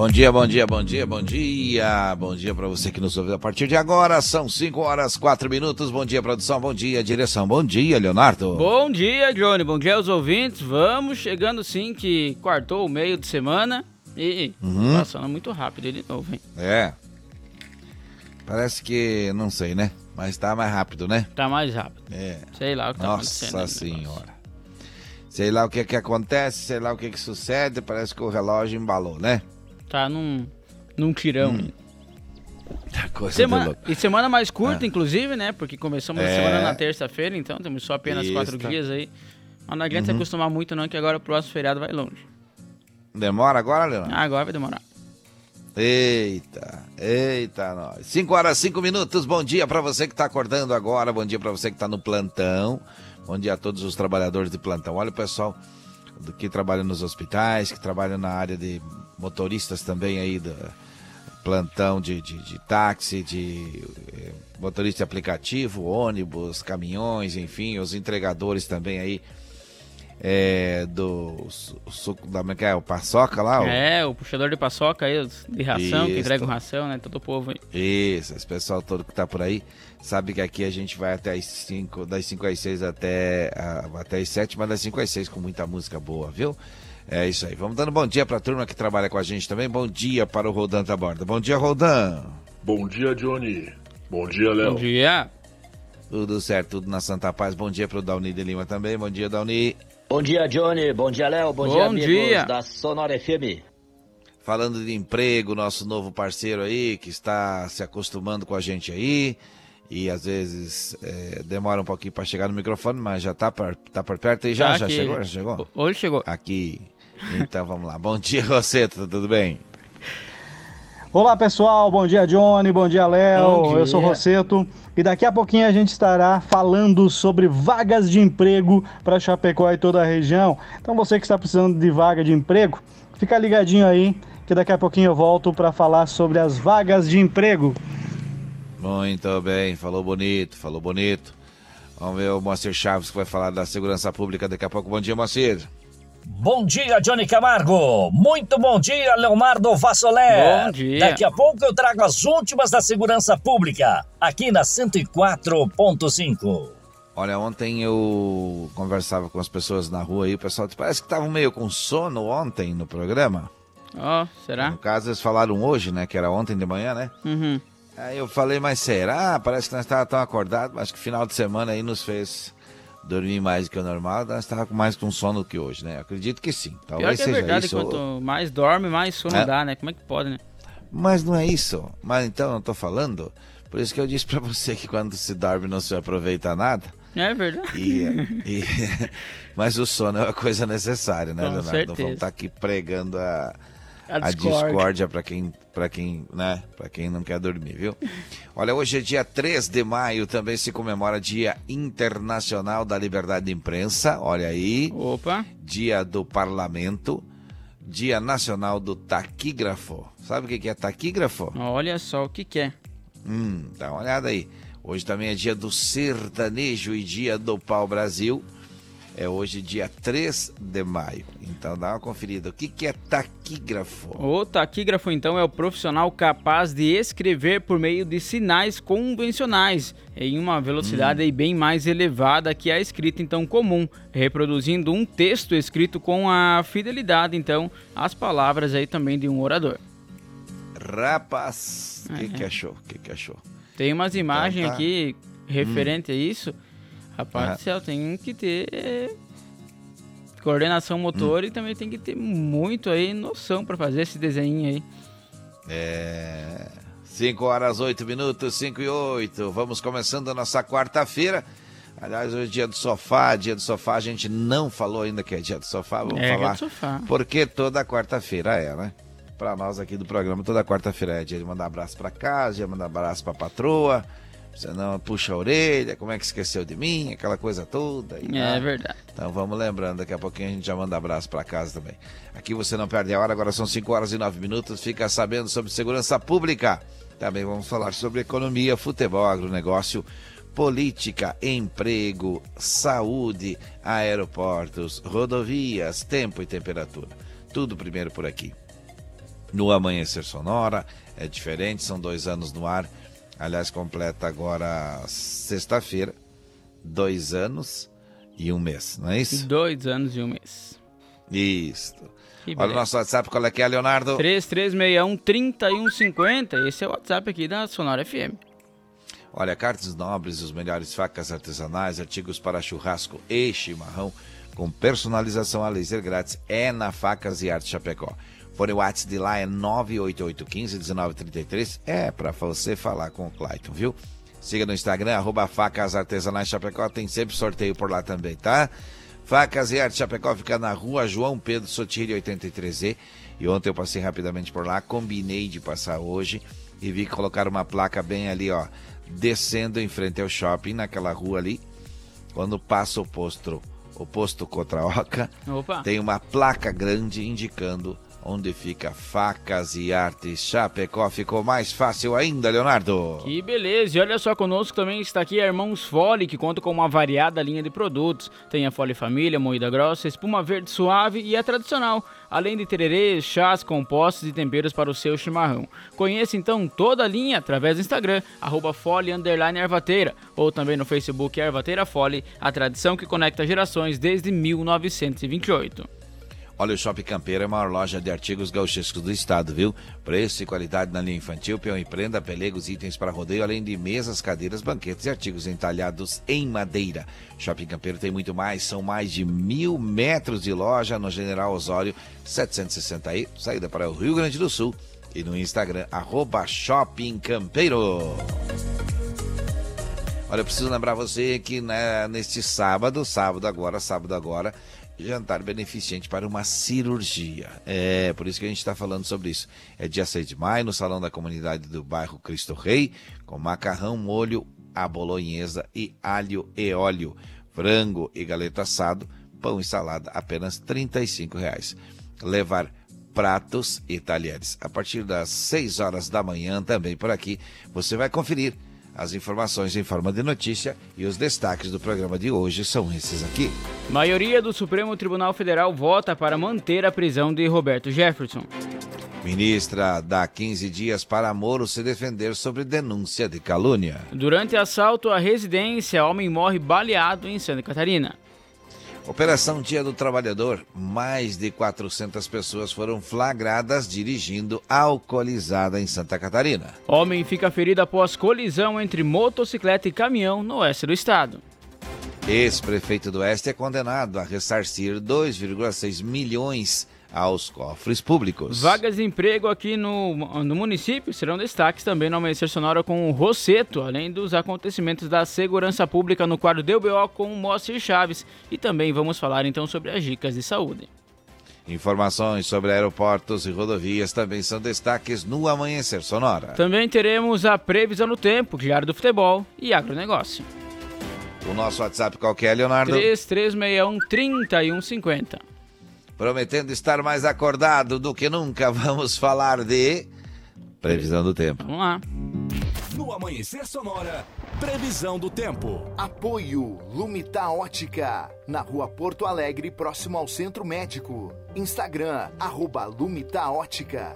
Bom dia, bom dia, bom dia, bom dia. Bom dia para você que nos ouve a partir de agora. São 5 horas 4 minutos. Bom dia, produção. Bom dia, direção. Bom dia, Leonardo. Bom dia, Johnny. Bom dia aos ouvintes. Vamos chegando sim que quartou o meio de semana e uhum. passando muito rápido de novo, hein? É. Parece que, não sei, né? Mas tá mais rápido, né? Tá mais rápido. É. Sei lá o que tá Nossa Nossa senhora. Sei lá o que que acontece, sei lá o que que sucede. Parece que o relógio embalou, né? Tá num, num tirão. Hum. Coisa semana, e semana mais curta, é. inclusive, né? Porque começamos é. a semana na terça-feira, então temos só apenas Isso. quatro dias aí. Mas não adianta uhum. se acostumar muito, não, que agora o próximo feriado vai longe. Demora agora, Leandro? Ah, agora vai demorar. Eita, eita, nós. 5 horas, 5 minutos. Bom dia para você que tá acordando agora. Bom dia para você que tá no plantão. Bom dia a todos os trabalhadores de plantão. Olha o pessoal que trabalha nos hospitais, que trabalha na área de motoristas também aí do plantão de, de, de táxi, de eh, motorista de aplicativo, ônibus, caminhões, enfim, os entregadores também aí é, do suco da é, é o paçoca lá? É, o puxador de paçoca aí, de ração, Isso. que entrega ração, né? Todo o povo aí. Isso, esse pessoal todo que tá por aí sabe que aqui a gente vai até as 5, das 5 às 6 até, até as 7, mas das 5 às 6 com muita música boa, viu? É isso aí. Vamos dando bom dia para a turma que trabalha com a gente também. Bom dia para o Rodan da Borda. Bom dia, Rodan. Bom dia, Johnny. Bom dia, Léo. Bom dia. Tudo certo, tudo na Santa Paz. Bom dia para o Dauni de Lima também. Bom dia, Dauni. Bom dia, Johnny. Bom dia, Léo. Bom, bom, dia, amigos dia. da Sonora FM. Falando de emprego, nosso novo parceiro aí, que está se acostumando com a gente aí. E às vezes é, demora um pouquinho para chegar no microfone, mas já está por, tá por perto e já, já chegou? Já chegou? Hoje chegou. Aqui. Então vamos lá. Bom dia, Roseta, tudo bem? Olá pessoal, bom dia Johnny, bom dia Léo, eu sou Rosseto e daqui a pouquinho a gente estará falando sobre vagas de emprego para Chapecó e toda a região. Então você que está precisando de vaga de emprego, fica ligadinho aí que daqui a pouquinho eu volto para falar sobre as vagas de emprego. Muito bem, falou bonito, falou bonito. Vamos ver o Moacir Chaves que vai falar da segurança pública daqui a pouco. Bom dia, Moacir. Bom dia, Johnny Camargo. Muito bom dia, Leomardo Vassolé. Bom dia. Daqui a pouco eu trago as últimas da segurança pública, aqui na 104.5. Olha, ontem eu conversava com as pessoas na rua e o pessoal parece que estavam meio com sono ontem no programa. Ó, oh, será? No caso, eles falaram hoje, né? Que era ontem de manhã, né? Uhum. Aí eu falei, mas será? Parece que nós estávamos tão acordados, acho que final de semana aí nos fez dormir mais do que o normal, nós estava com mais com sono que hoje, né? Acredito que sim. Talvez Pior que é seja verdade, isso. quanto mais dorme, mais sono é. dá, né? Como é que pode, né? Mas não é isso. Mas então eu tô falando. Por isso que eu disse para você que quando se dorme não se aproveita nada. É verdade. E, e, mas o sono é uma coisa necessária, né, Com Leonardo? Certeza. Não vamos estar aqui pregando a, a, a discórdia para quem, para quem, né, para quem não quer dormir, viu? Olha, hoje é dia 3 de maio, também se comemora Dia Internacional da Liberdade de Imprensa, olha aí. Opa. Dia do Parlamento, Dia Nacional do Taquígrafo. Sabe o que é taquígrafo? Olha só o que que é. Hum, dá uma olhada aí. Hoje também é dia do sertanejo e dia do pau-brasil. É hoje, dia 3 de maio. Então dá uma conferida. O que, que é taquígrafo? O taquígrafo, então, é o profissional capaz de escrever por meio de sinais convencionais em uma velocidade hum. bem mais elevada que a escrita, então, comum, reproduzindo um texto escrito com a fidelidade, então, às palavras aí também de um orador. Rapaz, o que, que achou? O que, que achou? Tem umas imagens então, tá. aqui referente hum. a isso Rapaz do céu, tem que ter coordenação motor hum. e também tem que ter muito aí noção para fazer esse desenho aí. É. 5 horas 8 minutos, 5 e 8. Vamos começando a nossa quarta-feira. Aliás, hoje é dia do sofá, dia do sofá, a gente não falou ainda que é dia do sofá, vamos é, falar. É sofá. Porque toda quarta-feira é, né? Para nós aqui do programa, toda quarta-feira é dia de mandar abraço para casa, dia de mandar abraço para patroa, Você não puxa a orelha, como é que esqueceu de mim, aquela coisa toda. É verdade. Então vamos lembrando, daqui a pouquinho a gente já manda abraço para casa também. Aqui você não perde a hora, agora são 5 horas e 9 minutos, fica sabendo sobre segurança pública. Também vamos falar sobre economia, futebol, agronegócio, política, emprego, saúde, aeroportos, rodovias, tempo e temperatura. Tudo primeiro por aqui. No Amanhecer Sonora, é diferente, são dois anos no ar. Aliás, completa agora sexta-feira, dois anos e um mês, não é isso? Dois anos e um mês. Isso. Olha o nosso WhatsApp, qual é que é, Leonardo? 3361-3150. Esse é o WhatsApp aqui da Sonora FM. Olha, cartas nobres, os melhores facas artesanais, artigos para churrasco e chimarrão, com personalização a laser grátis, é na Facas e Arte Chapecó. Fone WhatsApp de lá é 988151933. É para você falar com o Clayton, viu? Siga no Instagram, arroba Facas Artesanais Chapecó, tem sempre sorteio por lá também, tá? Facas e Arte Chapecó fica na rua João Pedro Sotiri 83E. E ontem eu passei rapidamente por lá, combinei de passar hoje e vi colocar uma placa bem ali, ó, descendo em frente ao shopping, naquela rua ali. Quando passa o posto, o posto Cotraoca, Opa. tem uma placa grande indicando onde fica Facas e Artes Chapecó. Ficou mais fácil ainda, Leonardo. Que beleza! E olha só, conosco também está aqui a Irmãos Fole, que conta com uma variada linha de produtos. Tem a Fole Família, moída grossa, espuma verde suave e a tradicional, além de tererês, chás, compostos e temperos para o seu chimarrão. Conheça então toda a linha através do Instagram, arroba Fole Ervateira, ou também no Facebook Ervateira Fole, a tradição que conecta gerações desde 1928. Olha, o Shopping Campeiro é a maior loja de artigos gauchescos do estado, viu? Preço e qualidade na linha infantil, peão e prenda, pelegos, itens para rodeio, além de mesas, cadeiras, banquetes e artigos entalhados em madeira. Shopping Campeiro tem muito mais, são mais de mil metros de loja no General Osório 760 aí, saída para o Rio Grande do Sul. E no Instagram, arroba Shopping Campeiro. Olha, eu preciso lembrar você que né, neste sábado, sábado agora, sábado agora, jantar beneficente para uma cirurgia. É, por isso que a gente está falando sobre isso. É dia 6 de maio, no Salão da Comunidade do bairro Cristo Rei, com macarrão, molho, a bolonhesa e alho e óleo, frango e galeto assado, pão e salada, apenas R$ reais. Levar pratos e talheres. A partir das 6 horas da manhã, também por aqui, você vai conferir as informações em forma de notícia e os destaques do programa de hoje são esses aqui. Maioria do Supremo Tribunal Federal vota para manter a prisão de Roberto Jefferson. Ministra dá 15 dias para Moro se defender sobre denúncia de calúnia. Durante assalto à residência, homem morre baleado em Santa Catarina. Operação Dia do Trabalhador. Mais de 400 pessoas foram flagradas dirigindo alcoolizada em Santa Catarina. Homem fica ferido após colisão entre motocicleta e caminhão no oeste do estado. Ex-prefeito do Oeste é condenado a ressarcir 2,6 milhões aos cofres públicos. Vagas de emprego aqui no, no município serão destaques também no Amanhecer Sonora com o Rosseto, além dos acontecimentos da segurança pública no quadro DBO com o Moacir Chaves. E também vamos falar então sobre as dicas de saúde. Informações sobre aeroportos e rodovias também são destaques no Amanhecer Sonora. Também teremos a previsão do tempo, diário do futebol e agronegócio. O nosso WhatsApp qual é, Leonardo? 3361 3150 prometendo estar mais acordado do que nunca, vamos falar de previsão do tempo. Vamos lá. No Amanhecer Sonora, previsão do tempo. Apoio Lumita Ótica, na rua Porto Alegre, próximo ao Centro Médico. Instagram, arroba Lumita Ótica.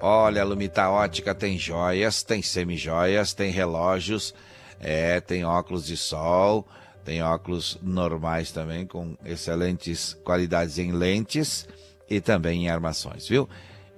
Olha, Lumita Ótica tem joias, tem semijoias, tem relógios, é, tem óculos de sol, tem óculos normais também, com excelentes qualidades em lentes e também em armações, viu?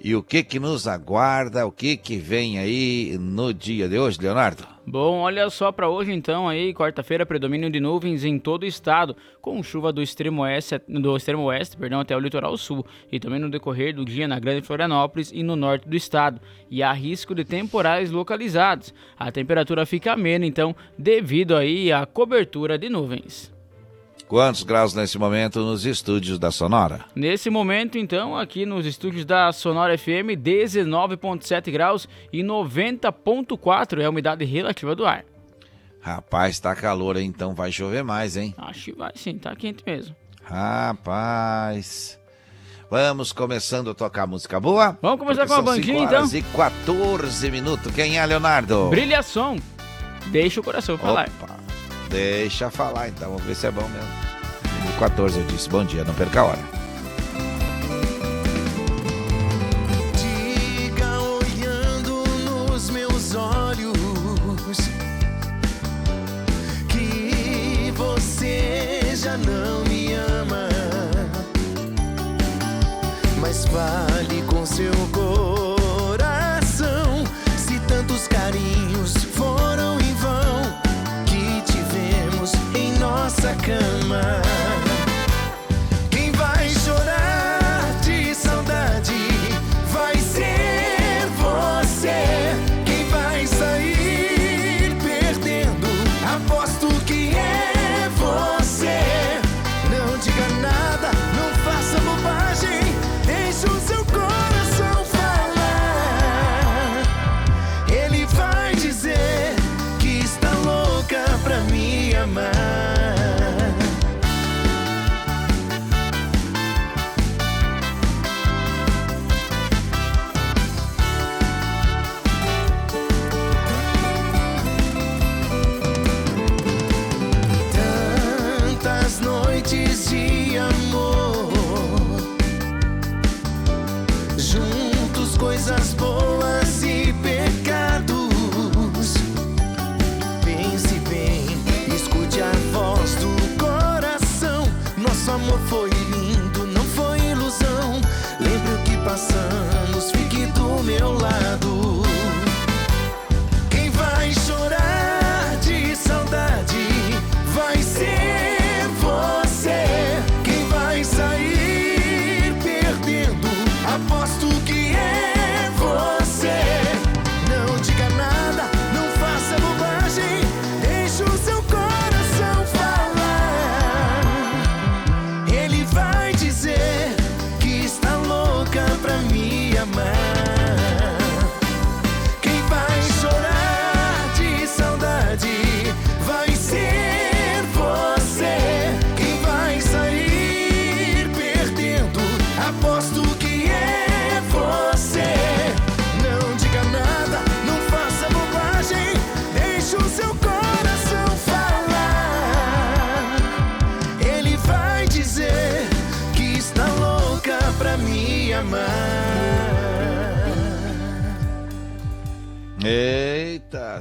E o que que nos aguarda, o que que vem aí no dia de hoje, Leonardo? Bom, olha só para hoje então aí, quarta-feira, predomínio de nuvens em todo o estado, com chuva do extremo oeste, do extremo oeste, perdão, até o litoral sul, e também no decorrer do dia na Grande Florianópolis e no norte do estado. E há risco de temporais localizados. A temperatura fica amena então, devido aí à cobertura de nuvens. Quantos graus nesse momento nos estúdios da Sonora? Nesse momento, então, aqui nos estúdios da Sonora FM, 19,7 graus e 90,4 é a umidade relativa do ar. Rapaz, tá calor, hein? então vai chover mais, hein? Acho que vai sim, tá quente mesmo. Rapaz. Vamos começando a tocar música boa? Vamos começar com a bandinha, então? e 14 minutos. Quem é, Leonardo? Brilhação. Deixa o coração falar. Opa. Deixa falar, então. Vamos ver se é bom mesmo. 14 eu disse. Bom dia, não perca a hora.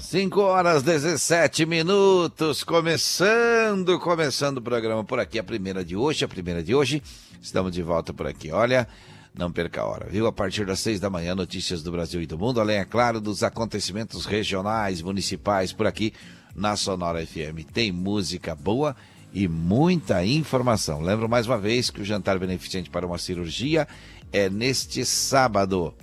5 horas 17 minutos, começando, começando o programa por aqui, a primeira de hoje, a primeira de hoje, estamos de volta por aqui, olha, não perca a hora, viu? A partir das seis da manhã, notícias do Brasil e do mundo, além, é claro, dos acontecimentos regionais, municipais por aqui na Sonora FM. Tem música boa e muita informação. Lembro mais uma vez que o jantar beneficente para uma cirurgia é neste sábado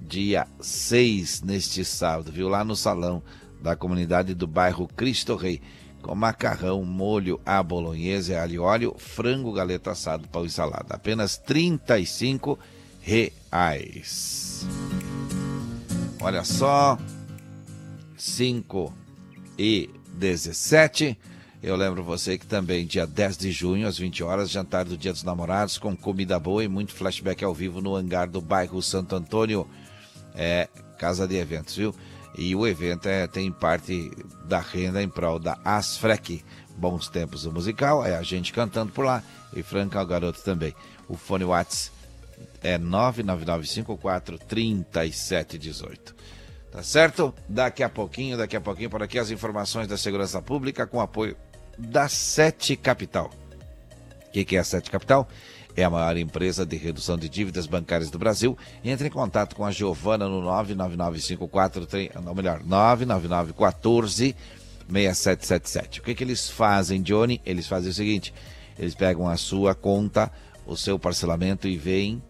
dia 6, neste sábado, viu? Lá no salão da comunidade do bairro Cristo Rei, com macarrão, molho à bolonhesa, alho óleo, frango, galeta assado, pão e salada. Apenas R$ reais. Olha só, 5 e 17. Eu lembro você que também, dia 10 de junho, às 20 horas, jantar do Dia dos Namorados, com comida boa e muito flashback ao vivo no hangar do bairro Santo Antônio é casa de eventos, viu? E o evento é, tem parte da renda em prol da Asfrec. Bons tempos o musical, é a gente cantando por lá. E Franca o garoto também. O fone Whats é 999543718. Tá certo? Daqui a pouquinho, daqui a pouquinho, por aqui as informações da segurança pública com apoio da Sete Capital. O que, que é a Sete Capital? É a maior empresa de redução de dívidas bancárias do Brasil. Entre em contato com a Giovana no 99954, não melhor, 99914 6777. O que, que eles fazem, Johnny? Eles fazem o seguinte: eles pegam a sua conta, o seu parcelamento e veem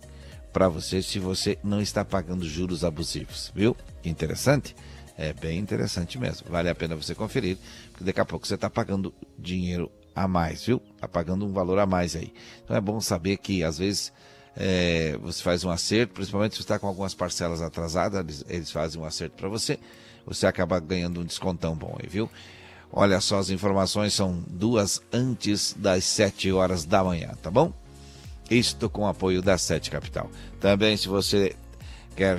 para você se você não está pagando juros abusivos, viu? Interessante? É bem interessante mesmo. Vale a pena você conferir, porque daqui a pouco você está pagando dinheiro a mais, viu? Tá pagando um valor a mais aí. Então é bom saber que às vezes é, você faz um acerto, principalmente se está com algumas parcelas atrasadas, eles, eles fazem um acerto para você, você acaba ganhando um descontão bom aí, viu? Olha só, as informações são duas antes das 7 horas da manhã, tá bom? Isto com apoio da Sete Capital. Também, se você quer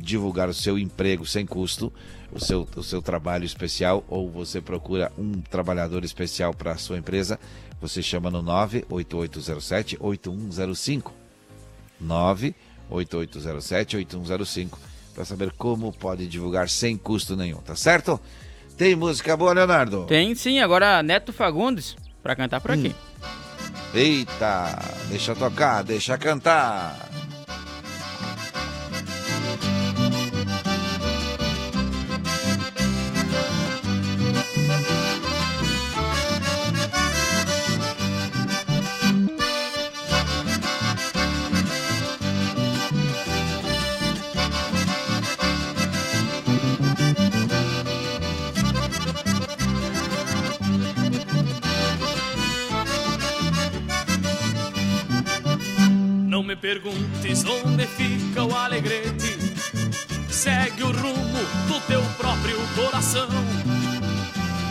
divulgar o seu emprego sem custo, o seu, o seu trabalho especial, ou você procura um trabalhador especial para a sua empresa, você chama no 98807 8105. 98807 8105 para saber como pode divulgar sem custo nenhum, tá certo? Tem música boa, Leonardo? Tem sim, agora Neto Fagundes para cantar por aqui. Hum. Eita, deixa tocar, deixa cantar. Perguntes onde fica o alegrete. Segue o rumo do teu próprio coração.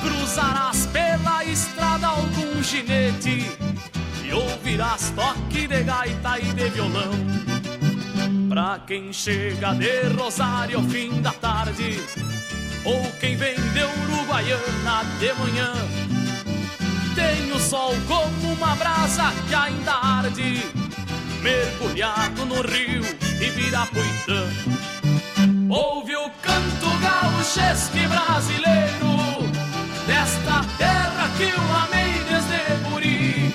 Cruzarás pela estrada algum ginete e ouvirás toque de gaita e de violão. Pra quem chega de Rosário ao fim da tarde, ou quem vem de Uruguaiana de manhã, tem o sol como uma brasa que ainda arde mergulhado no rio Ibirapuitã. Ouve o canto gauchesque brasileiro desta terra que eu amei desde guri.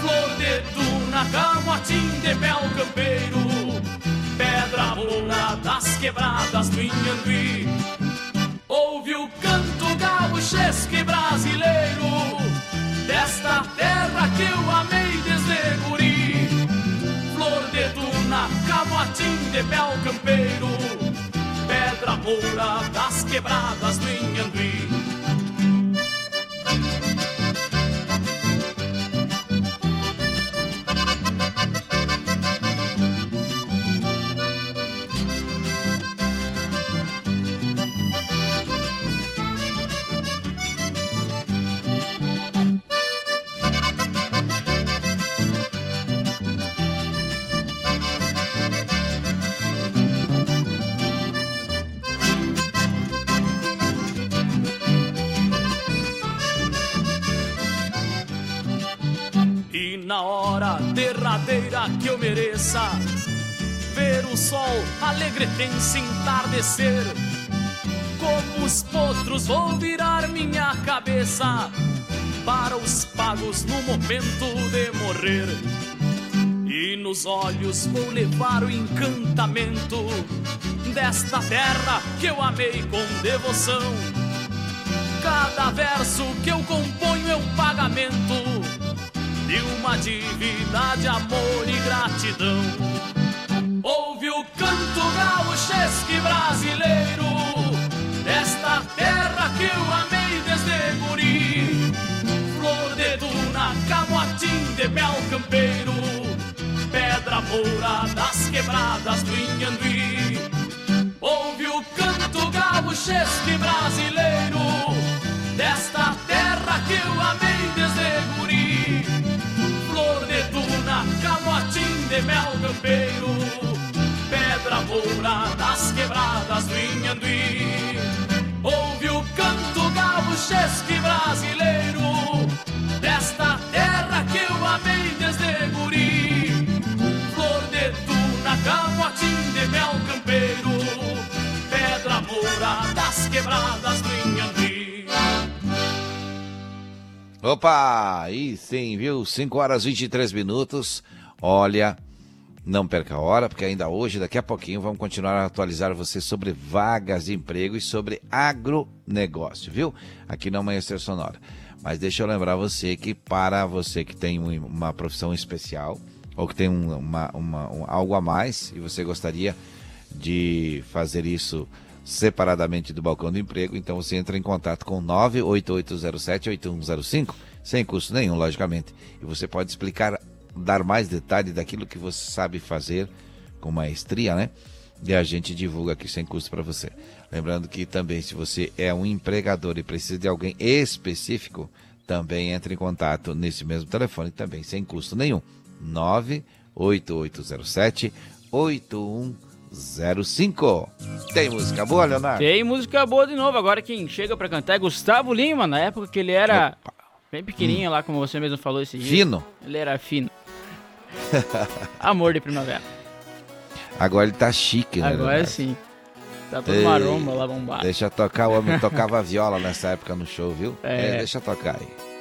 Flor de tuna, camotim de mel campeiro, pedra moura das quebradas do Inhambi. Ouve o canto gauchesque brasileiro desta terra que eu amei camotim de bel campeiro, pedra moura das quebradas do Inhambi. Que eu mereça. Ver o sol alegretense entardecer. Como os potros vou virar minha cabeça para os pagos no momento de morrer. E nos olhos vou levar o encantamento desta terra que eu amei com devoção. Cada verso que eu componho é um pagamento e uma dívida de amor e gratidão. Ouve o canto gauchesque brasileiro desta terra que eu amei desde guri. Flor de duna, camotim de mel campeiro, pedra moura das quebradas do Inhambi. Ouve o canto gauchesque brasileiro mel campeiro, pedra moura das quebradas do Inhanduí. Ouve o canto gaúchesque brasileiro, desta terra que eu amei desde guri. Flor de tuna, camotim de mel campeiro, pedra moura das quebradas do Inhanduí. Opa, aí sim, viu? 5 horas e 23 minutos. Olha, não perca a hora, porque ainda hoje, daqui a pouquinho, vamos continuar a atualizar você sobre vagas de emprego e sobre agronegócio, viu? Aqui no Amanhecer Sonora. Mas deixa eu lembrar você que para você que tem uma profissão especial ou que tem uma, uma, um, algo a mais e você gostaria de fazer isso separadamente do balcão do emprego, então você entra em contato com 98807-8105. sem custo nenhum, logicamente. E você pode explicar, dar mais detalhes daquilo que você sabe fazer com maestria, né? E a gente divulga aqui sem custo para você. Lembrando que também, se você é um empregador e precisa de alguém específico, também entre em contato nesse mesmo telefone, também sem custo nenhum. 98807 8105. Tem música boa, Leonardo? Tem música boa de novo. Agora quem chega para cantar é Gustavo Lima, na época que ele era Opa. bem pequenininho hum. lá, como você mesmo falou esse dia. Fino. Ele era fino. Amor de primavera. Agora ele tá chique, né? Agora Leonardo? sim. Tá todo Ei, maromba lá bombado. Deixa tocar, o homem tocava viola nessa época no show, viu? É. é deixa tocar aí.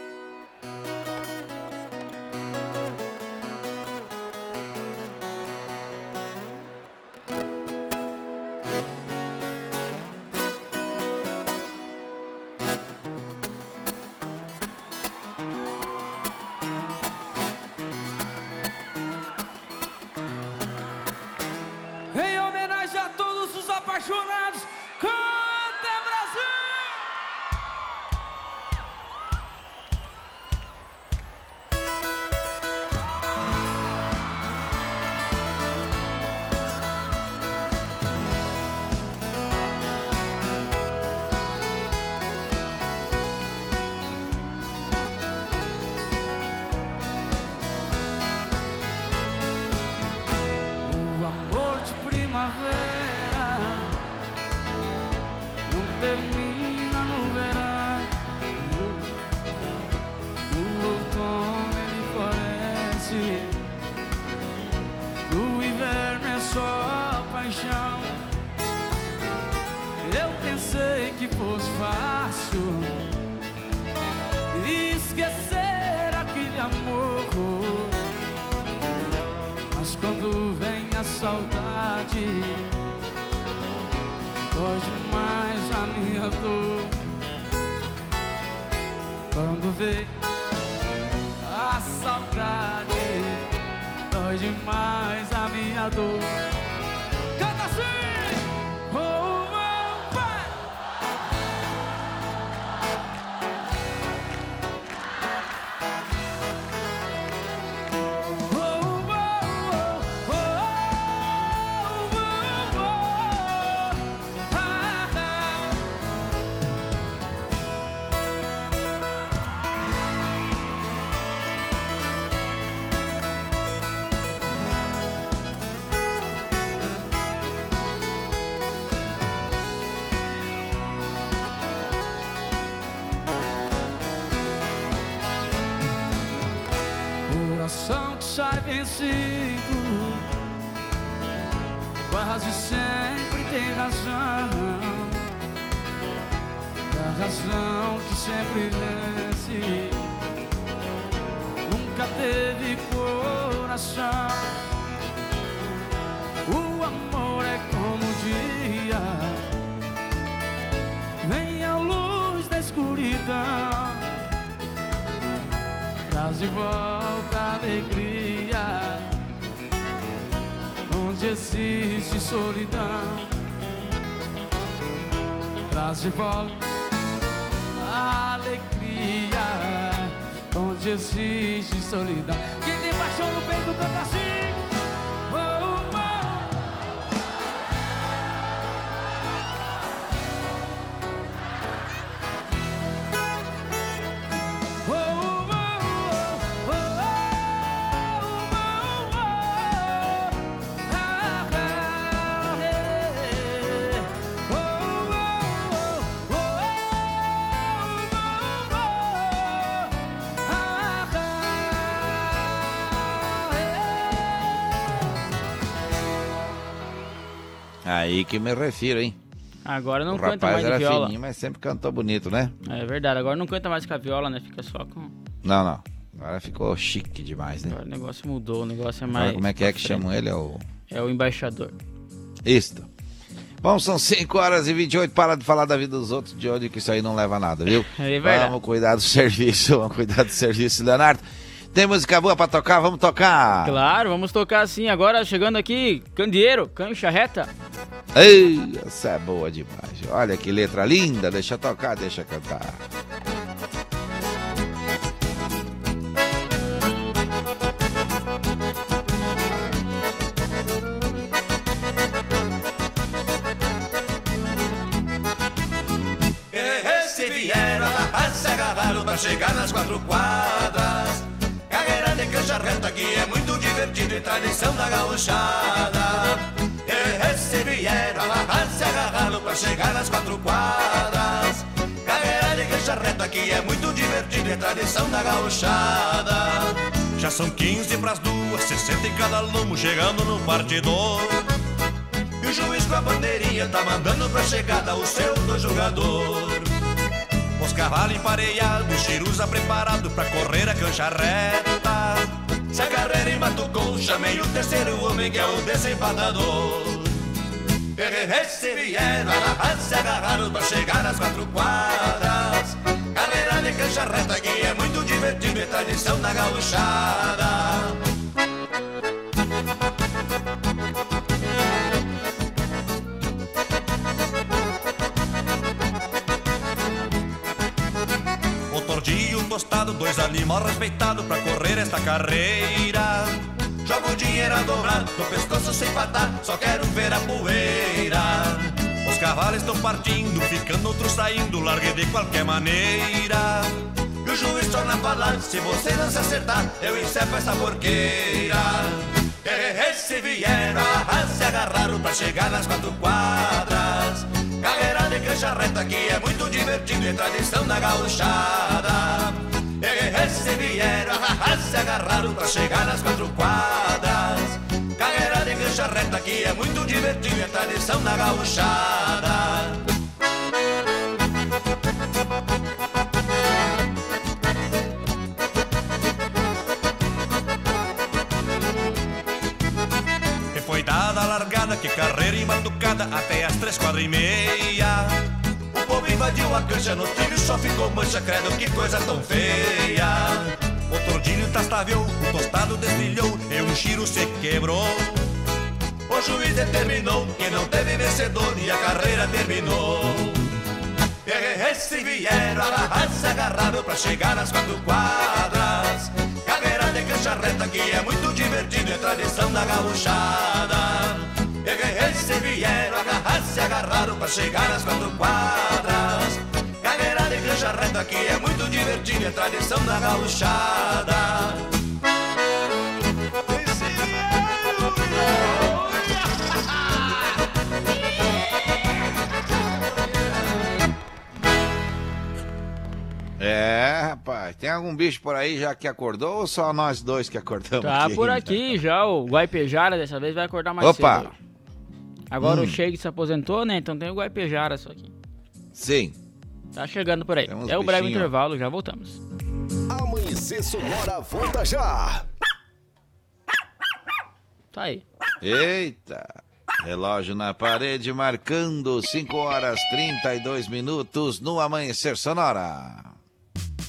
Vencido. De volta a alegria, onde existe solidão. Quem tem paixão no peito canta Aí que me refiro, hein? Agora não o canta rapaz mais era viola. fininho, mas sempre cantou bonito, né? É verdade, agora não canta mais com a viola, né? Fica só com. Não, não. Agora ficou chique demais, né? Agora o negócio mudou, o negócio é mais. Agora como é que é que chamam ele? É o. É o embaixador. Isto. Bom, são 5 horas e 28. Para de falar da vida dos outros de hoje, que isso aí não leva a nada, viu? É verdade. Vamos cuidar do serviço, vamos cuidar do serviço, Leonardo. Tem música boa pra tocar? Vamos tocar! Claro, vamos tocar sim. Agora chegando aqui, Candeeiro, Cancha Reta. Ei, essa é boa demais. Olha que letra linda, deixa tocar, deixa cantar. Se vier a La Paz, se agarraram pra chegar nas quatro quadras. Carreira de cancha reta que é muito divertido e tradição da gauchada. Chegar nas quatro quadras. Carreira de cancha reta aqui é muito divertido e tradição da gauchada. Já são 15 pras duas, 60 em cada lomo chegando no partidor. E o juiz com a bandeirinha tá mandando pra chegada o seu do jogador. Os cavalos empareados, Chirusa preparado pra correr a cancha reta. Se a carreira em Mato chamei o terceiro homem que é o desempadador. Se vieram, se agarraram pra chegar nas quatro quadras. Carreira de cancha reta que é muito divertido e tradição da gauchada. O tordinho tostado, dois animais respeitados pra correr esta carreira. Jogo dinheiro a dobrar, no pescoço sem patar, só quero ver a poeira. Os cavalos estão partindo, ficando outros saindo, larguei de qualquer maneira. E o juiz torna a falar, se você não se acertar, eu encerro essa porqueira. E se vieram, se agarraram pra chegar nas quatro quadras. Carreira de cancha reta que é muito divertido e tradição da gauchada. E se vieram, se agarraram pra chegar nas quatro quadras. Carreira de cancha reta que é muito divertido e tradição da gauchada. E foi dada a largada, que carreira embatucada até as três quadras e meia. O povo invadiu a cancha, no trilho só ficou mancha, credo que coisa tão feia. O tordilho tastaveou, o tostado desfilhou e um chiro se quebrou. O juiz determinou que não teve vencedor e a carreira terminou. E se vieram, se agarraram pra chegar nas quatro quadras. Carreira de cancha reta que é muito divertido, é tradição da gauchada. E se vieram, se agarraram pra chegar nas quatro quadras. Carreira de cancha reta que é muito divertido, é tradição da gauchada. É, rapaz, tem algum bicho por aí já que acordou ou só nós dois que acordamos? Tá aqui por ainda? aqui já, o Guaipejara dessa vez vai acordar mais Opa! cedo. Agora Hum. o Sheik se aposentou, né? Então tem o Guaipejara só aqui. Sim. Tá chegando por aí. É o breve intervalo, já voltamos. Amanhecer Sonora volta já. Tá aí. Eita! Relógio na parede marcando 5 horas 32 minutos no Amanhecer Sonora.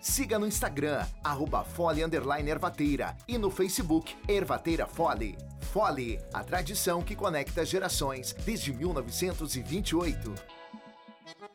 Siga no Instagram, arroba Fole Ervateira e no Facebook Ervateira Fole. Fole, a tradição que conecta gerações desde 1928.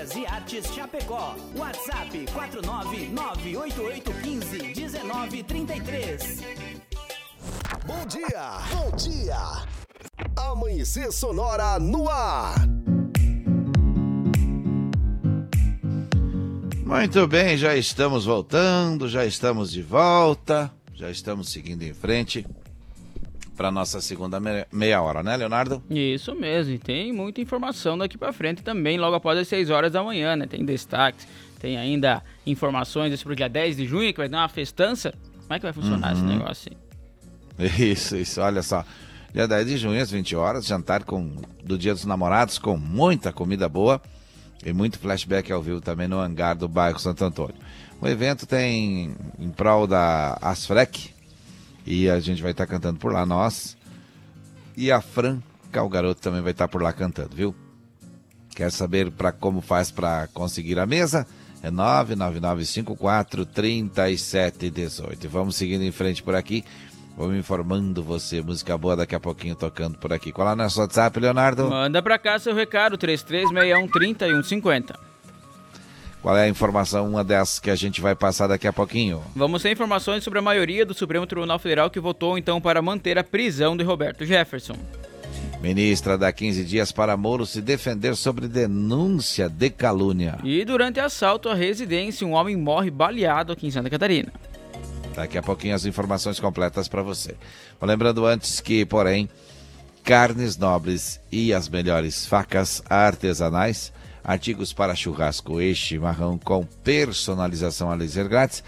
E Artes Chapecó. WhatsApp 49988151933. Bom dia, bom dia. Amanhecer Sonora no ar. Muito bem, já estamos voltando, já estamos de volta, já estamos seguindo em frente para nossa segunda meia hora, né, Leonardo? Isso mesmo, e tem muita informação daqui para frente também, logo após as 6 horas da manhã, né? Tem destaques, tem ainda informações sobre o dia 10 de junho, que vai dar uma festança. Como é que vai funcionar uhum. esse negócio aí? Isso, isso, olha só. Dia 10 de junho, às 20 horas, jantar com, do Dia dos Namorados, com muita comida boa e muito flashback ao vivo também no hangar do bairro Santo Antônio. O evento tem em prol da Asfrec e a gente vai estar tá cantando por lá, nós. E a Fran Calgaroto também vai estar tá por lá cantando, viu? Quer saber para como faz para conseguir a mesa? É 99954 3718. Vamos seguindo em frente por aqui. Vamos informando você, música boa daqui a pouquinho tocando por aqui. Qual é o nosso WhatsApp, Leonardo? Manda pra cá seu recado, 3361 Qual é a informação, uma dessas que a gente vai passar daqui a pouquinho? Vamos ter informações sobre a maioria do Supremo Tribunal Federal que votou então para manter a prisão de Roberto Jefferson. Ministra dá 15 dias para Moro se defender sobre denúncia de calúnia. E durante assalto à residência, um homem morre baleado aqui em Santa Catarina. Daqui a pouquinho as informações completas para você. Lembrando antes que, porém, carnes nobres e as melhores facas artesanais, artigos para churrasco e chimarrão com personalização a laser grátis,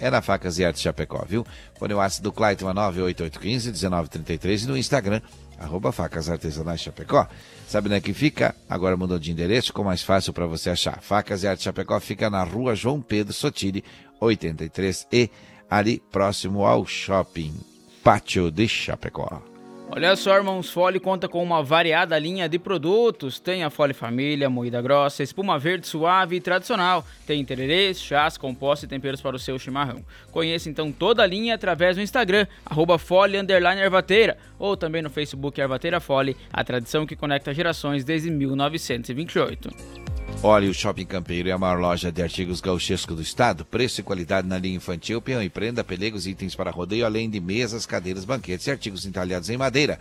é na Facas e Artes Chapecó, viu? Põe o ácido do Clayton 98815-1933 e no Instagram, arroba Facas Artesanais Chapecó. Sabe onde é que fica? Agora mudou de endereço, ficou mais fácil para você achar. Facas e Artes Chapecó fica na rua João Pedro Sotiri, 83 e ali próximo ao shopping Pátio de Chapecó. Olha só, Irmãos Fole conta com uma variada linha de produtos. Tem a Fole Família, moída grossa, espuma verde suave e tradicional. Tem tererês, chás, compostos e temperos para o seu chimarrão. Conheça então toda a linha através do Instagram, arroba Fole Ervateira, ou também no Facebook Ervateira Fole, a tradição que conecta gerações desde 1928. Olha, o Shopping Campeiro é a maior loja de artigos gauchescos do estado. Preço e qualidade na linha infantil, peão e prenda, pelegos itens para rodeio, além de mesas, cadeiras, banquetes e artigos entalhados em madeira.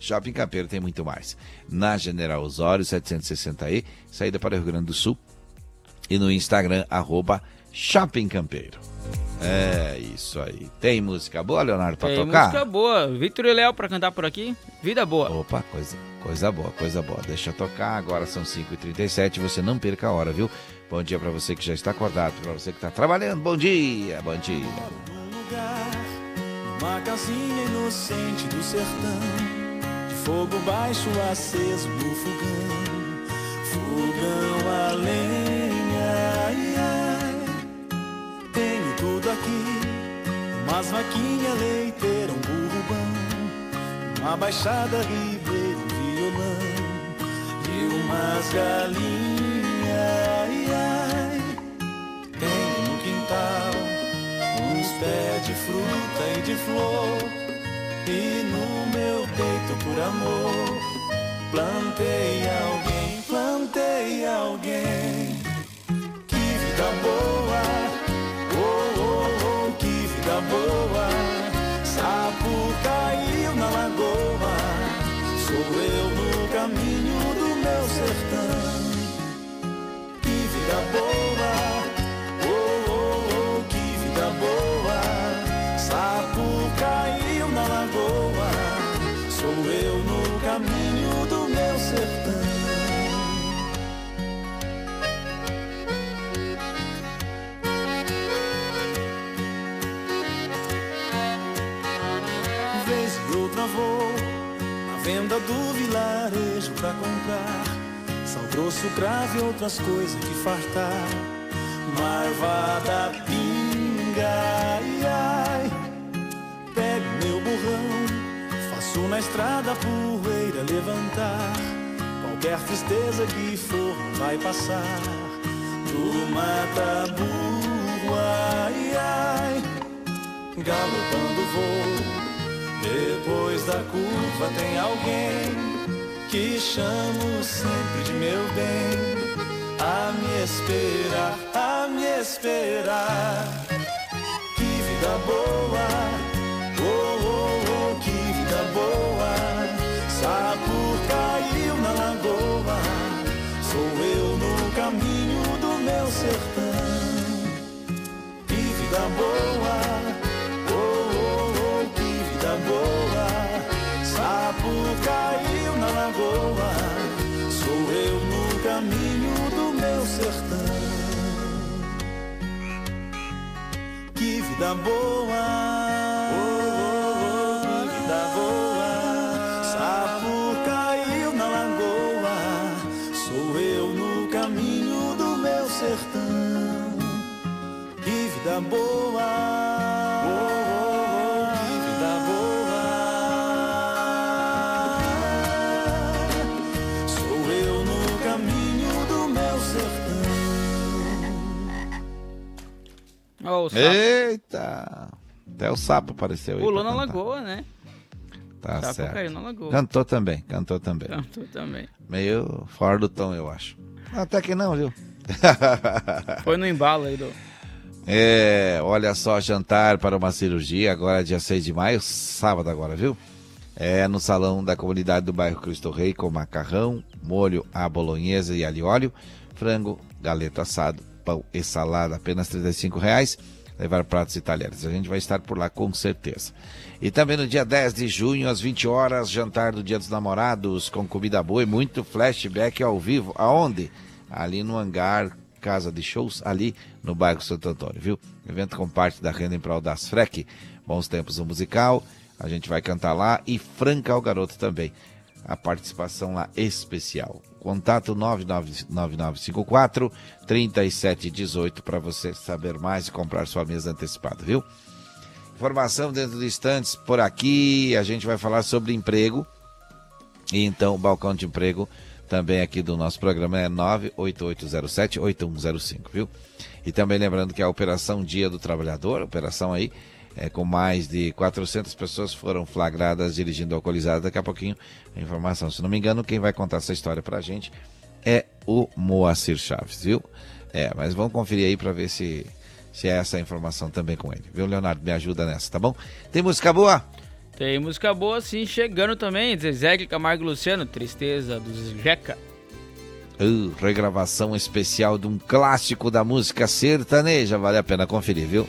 Shopping Campeiro tem muito mais. Na General Osório, 760E, saída para o Rio Grande do Sul. E no Instagram, arroba Shopping Campeiro. É isso aí. Tem música boa, Leonardo, pra Tem tocar? música boa. Victor e Léo pra cantar por aqui. Vida boa. Opa, coisa, coisa boa, coisa boa. Deixa eu tocar. Agora são 5h37. Você não perca a hora, viu? Bom dia pra você que já está acordado. Pra você que tá trabalhando. Bom dia, bom dia. Lugar, uma casinha inocente do sertão. De fogo baixo aceso no fogão. Fogão a lenha. Ai, ai. Umas vaquinha leiteira, um burro bom, uma baixada ribeira, um violão e umas galinhas. Ai, ai. Tenho no quintal uns pés de fruta e de flor e no meu peito por amor plantei alguém, plantei alguém. Vida boa. Oh, oh, oh, que vida boa. Sapo caiu na lagoa. Sou eu no caminho do meu sertão. vou na venda do vilarejo pra comprar sal grosso, cravo e outras coisas que fartar. Marvada pinga, ai, ai. Pego meu burrão, faço na estrada a poeira levantar. Qualquer tristeza que for vai passar. Tu mata burro, ai, ai, galopando voo. Depois da curva tem alguém que chamo sempre de meu bem. A me esperar, a me esperar. Que vida boa, oh, oh, oh, que vida boa. Sapo caiu na lagoa, sou eu no caminho do meu sertão. Que vida boa, oh, oh, oh, que vida boa. Sapo caiu lagoa, sou eu no caminho do meu sertão. Que vida boa, o sapo Eita! Até o sapo apareceu aí. pulou na cantar. lagoa, né? Tá sapo certo. caiu na lagoa. Cantou também, cantou também. Cantou também. Meio fora do tom, eu acho. Até que não, viu? Foi no embalo aí do. É, olha só, jantar para uma cirurgia, agora dia 6 de maio, sábado agora, viu? É no salão da comunidade do bairro Cristo Rei, com macarrão, molho à bolonhesa e alho óleo, frango, galeto assado, pão e salada, apenas 35 reais. Levar pratos e talheres. A gente vai estar por lá com certeza. E também no dia 10 de junho, às 20 horas, jantar do Dia dos Namorados, com comida boa e muito flashback ao vivo. Aonde? Ali no hangar Casa de Shows, ali no bairro Santo Antônio, viu? Evento com parte da renda em prol das FREC. Bons tempos no musical, a gente vai cantar lá e Franca o Garoto também. A participação lá especial. Contato 99954 3718 para você saber mais e comprar sua mesa antecipada, viu? Informação dentro de instantes por aqui, a gente vai falar sobre emprego. E então o balcão de emprego também aqui do nosso programa é 98807-8105, viu? E também lembrando que a Operação Dia do Trabalhador, operação aí, é, com mais de 400 pessoas foram flagradas dirigindo alcoolizadas. Daqui a pouquinho a informação. Se não me engano, quem vai contar essa história pra gente é o Moacir Chaves, viu? É, mas vamos conferir aí para ver se, se é essa a informação também com ele, viu, Leonardo? Me ajuda nessa, tá bom? Tem música boa? Tem música boa sim, chegando também. Zezé Camargo Luciano, Tristeza dos Jeca. Uh, regravação especial de um clássico da música sertaneja. Vale a pena conferir, viu?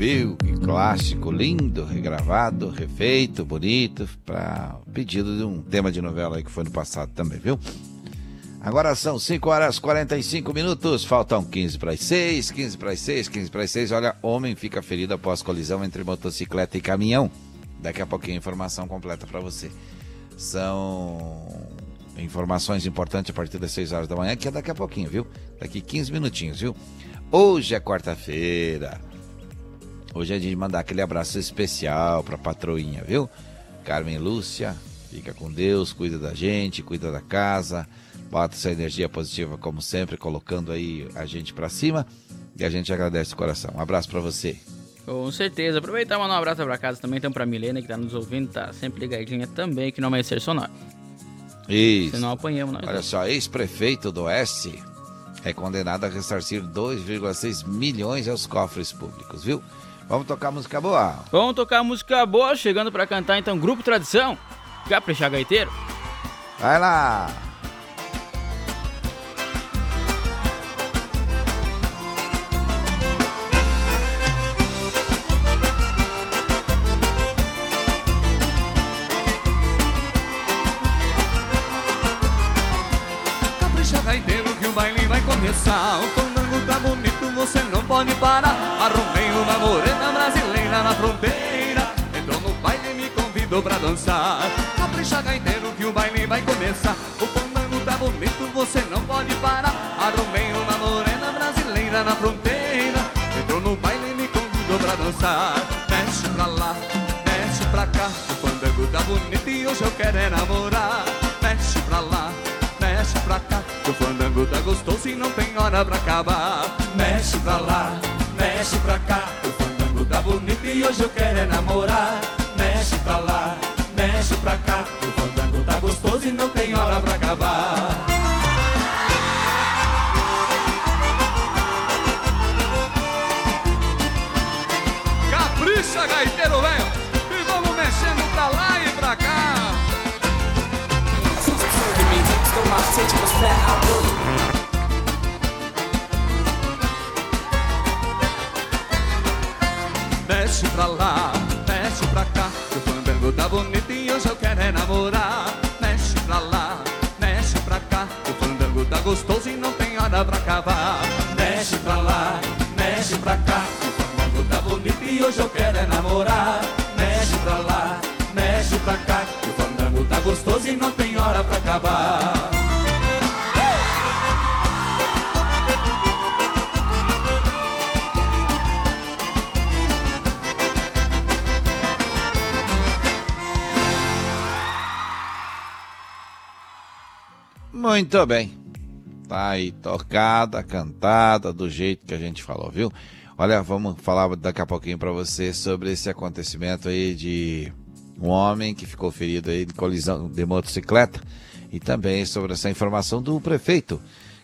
Viu? Que clássico, lindo, regravado, refeito, bonito, para pedido de um tema de novela aí que foi no passado também, viu? Agora são 5 horas e 45 minutos, faltam 15 para as 6, 15 para as 6, 15 para as 6. Olha, homem fica ferido após colisão entre motocicleta e caminhão. Daqui a pouquinho informação completa para você. São informações importantes a partir das 6 horas da manhã, que é daqui a pouquinho, viu? Daqui 15 minutinhos, viu? Hoje é quarta-feira. Hoje é dia de mandar aquele abraço especial pra patroinha, viu? Carmen Lúcia, fica com Deus, cuida da gente, cuida da casa, bota essa energia positiva como sempre, colocando aí a gente pra cima e a gente agradece de coração. Um abraço pra você. Com certeza. Aproveitar e mandar um abraço pra casa também, então pra Milena que tá nos ouvindo, tá sempre ligadinha também aqui no Amanhecer Sonoro. Isso. Senão apanhamos nós. Olha dois. só, ex-prefeito do Oeste é condenado a ressarcir 2,6 milhões aos cofres públicos, viu? Vamos tocar música boa. Vamos tocar música boa, chegando pra cantar então Grupo Tradição, Caprichar Gaiteiro. Vai lá! Capricha gaiteiro que o baile vai começar O fandango tá bonito, você não pode parar convidou pra dançar. Capricha gaiteiro que o baile vai começar. O fandango tá bonito, você não pode parar. Arrumei uma morena brasileira na fronteira. Entrou no baile e me convidou pra dançar. Mexe pra lá, mexe pra cá. O fandango tá bonito e hoje eu quero é namorar. Mexe pra lá, mexe pra cá. O fandango tá gostoso e não tem hora pra acabar. Mexe pra lá, mexe pra cá. O fandango tá bonito e hoje eu quero é namorar. Mexe pra lá, pra cá. O fandango tá gostoso e não tem hora pra acabar. Capricha, gaiteiro velho. E vamos mexendo pra lá e pra cá Fandango tá bonito e hoje eu quero é namorar Mexe pra lá, mexe pra cá. O fandango tá gostoso e não tem hora pra acabar. Mexe pra lá, mexe pra cá. O fandango tá bonito e hoje eu quero é namorar Mexe pra lá, mexe pra cá. O fandango tá gostoso e não tem hora pra acabar Muito bem. Tá aí tocada, cantada, do jeito que a gente falou, viu? Olha, vamos falar daqui a pouquinho para você sobre esse acontecimento aí de um homem que ficou ferido aí de colisão de motocicleta e também sobre essa informação do prefeito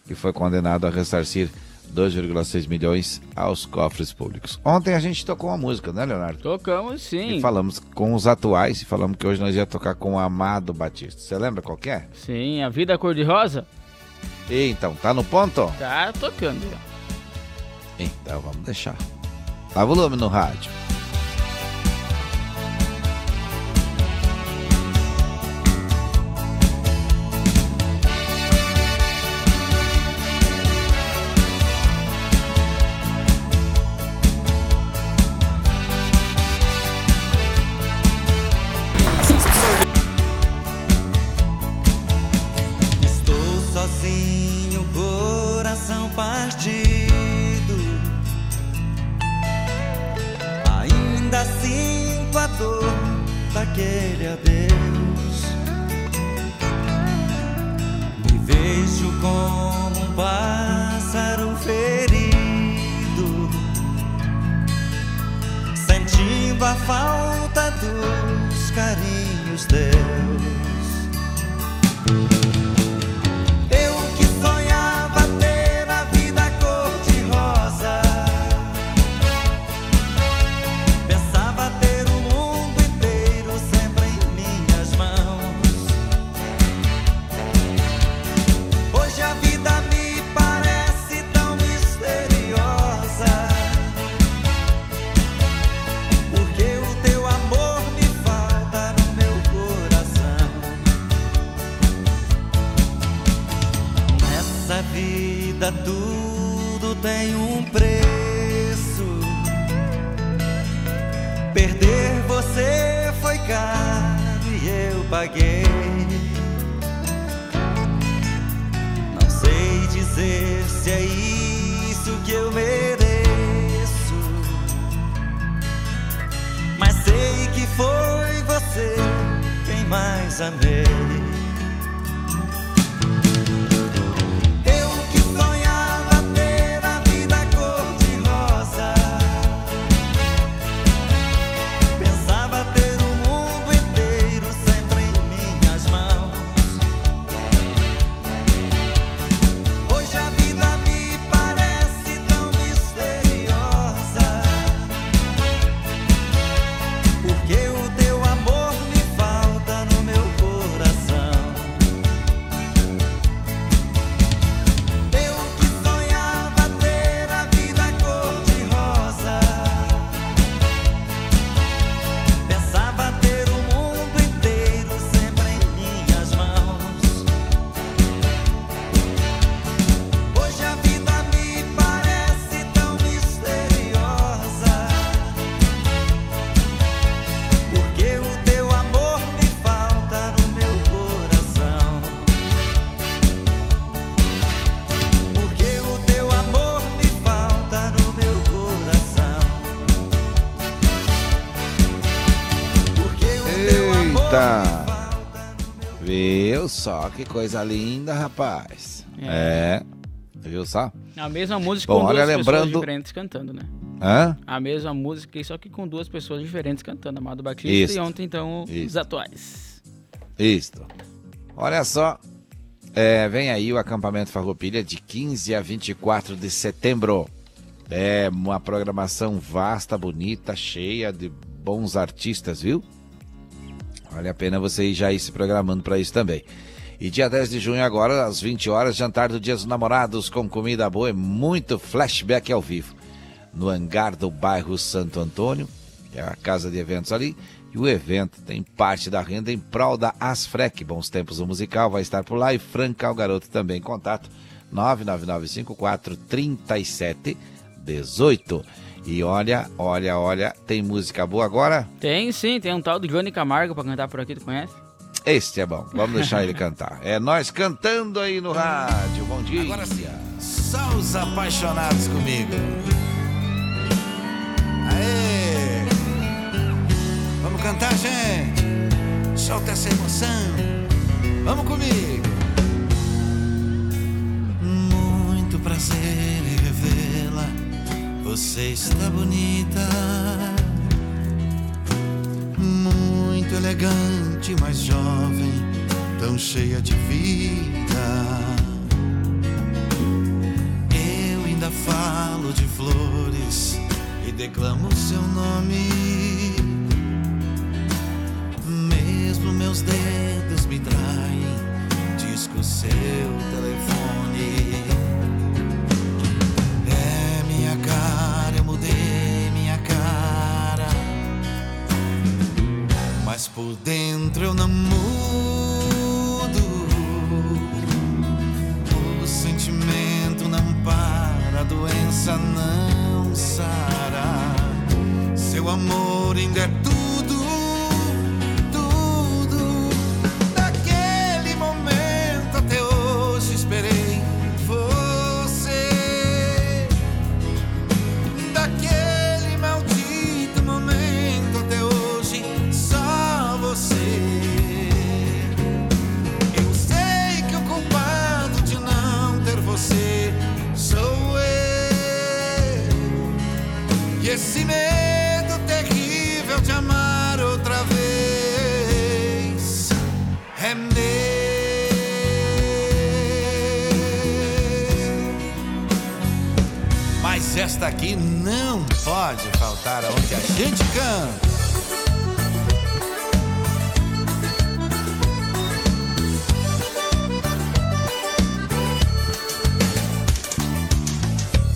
que foi condenado a ressarcir 2,6 milhões aos cofres públicos. Ontem a gente tocou uma música, né, Leonardo? Tocamos sim. E falamos com os atuais e falamos que hoje nós ia tocar com o Amado Batista. Você lembra qual que é? Sim, a vida cor-de-rosa. E, então, tá no ponto? Tá tocando. Então vamos deixar. Dá volume no rádio. Só, que coisa linda, rapaz. É. é. Viu só? A mesma música Bom, com duas lembrando... pessoas diferentes cantando, né? Hã? A mesma música, só que com duas pessoas diferentes cantando. Amado Batista Isto. e ontem, então, Isto. os atuais. Isso. Olha só. É, vem aí o acampamento Farroupilha de 15 a 24 de setembro. É uma programação vasta, bonita, cheia de bons artistas, viu? Vale a pena você já ir se programando para isso também. E dia 10 de junho, agora, às 20 horas, jantar do Dia dos Namorados com comida boa e muito flashback ao vivo. No hangar do bairro Santo Antônio, que é a casa de eventos ali. E o evento tem parte da renda em prol da Asfrec. Bons Tempos do Musical vai estar por lá e Franca o Garoto também. Contato 99954 3718. E olha, olha, olha, tem música boa agora? Tem sim, tem um tal do Johnny Camargo para cantar por aqui, tu conhece? Este é bom. Vamos deixar ele cantar. É nós cantando aí no rádio. Bom dia. Agora sim. Só os apaixonados comigo. Aê! Vamos cantar, gente. Solta essa emoção. Vamos comigo. Muito prazer. Você está bonita muito elegante, mas jovem, tão cheia de vida. Eu ainda falo de flores e declamo seu nome. Mesmo meus dedos me traem, disco seu telefone. Mas por dentro eu não mudo. O sentimento não para, a doença não sara. Seu amor ainda é esta aqui não pode faltar aonde a gente canta.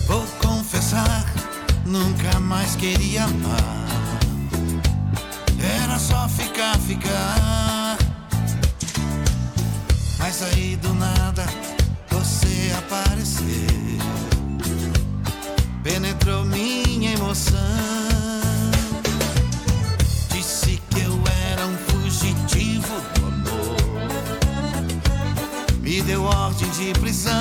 Vou confessar, nunca mais queria amar. Era só ficar, ficar. Mas aí do nada você apareceu penetrou minha emoção. Disse que eu era um fugitivo do amor, me deu ordem de prisão.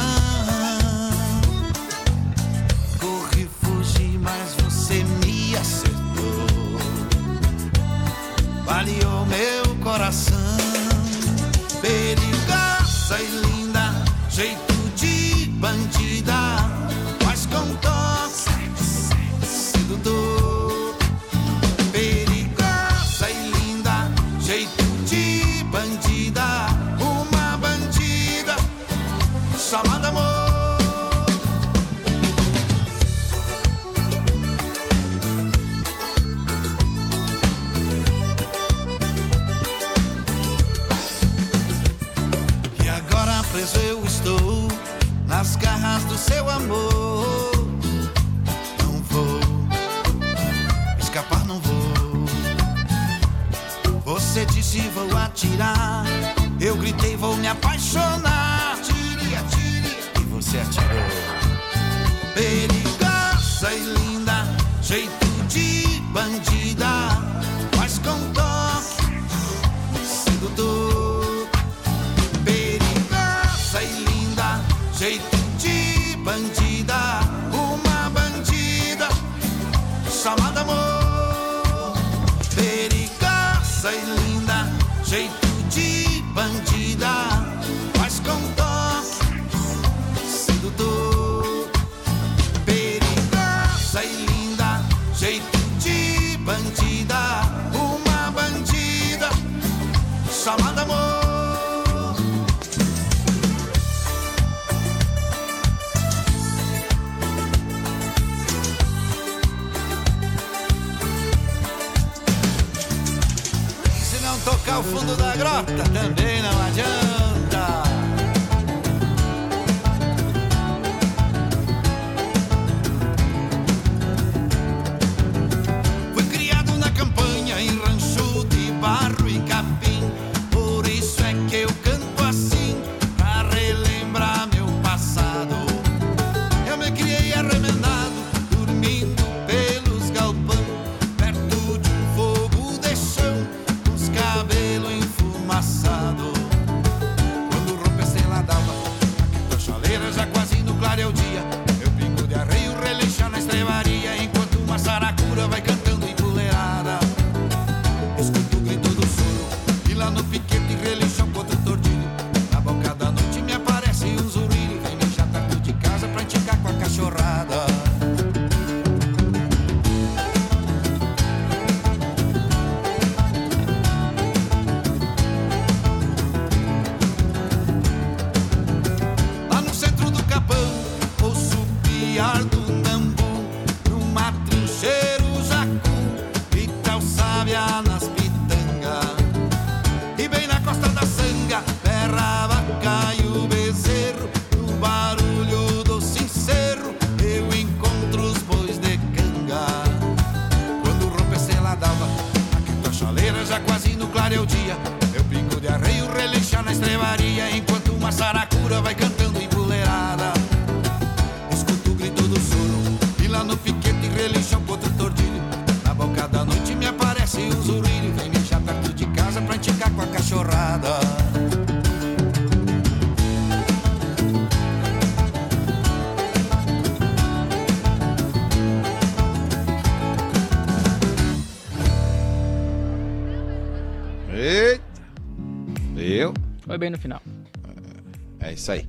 isso aí.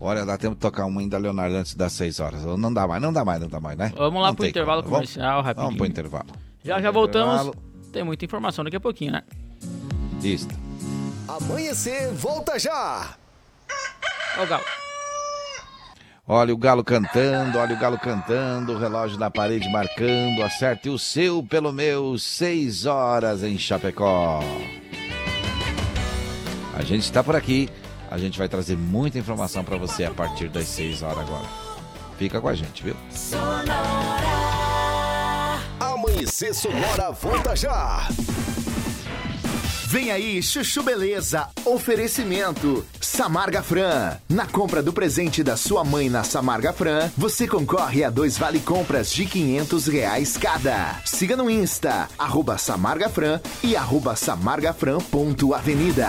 Olha, dá tempo de tocar uma ainda, Leonardo, antes das 6 horas. Não dá mais, não dá mais, não dá mais, né? Vamos lá não pro intervalo como. comercial, vamos, rapidinho. Vamos pro intervalo. Já, já voltamos. Intervalo. Tem muita informação daqui a pouquinho, né? Isso. Amanhecer, volta já! Ô, Galo. Olha o galo cantando, olha o galo cantando, o relógio na parede marcando, acerte o seu pelo meu, 6 horas em Chapecó. A gente está por aqui a gente vai trazer muita informação para você a partir das seis horas agora. Fica com a gente, viu? Amanhecer Sonora volta já. Vem aí, Chuchu Beleza. Oferecimento. Samarga Fran. Na compra do presente da sua mãe na Samarga Fran, você concorre a dois vale compras de 500 reais cada. Siga no Insta, arroba Samarga Fran e arroba samargafran.avenida.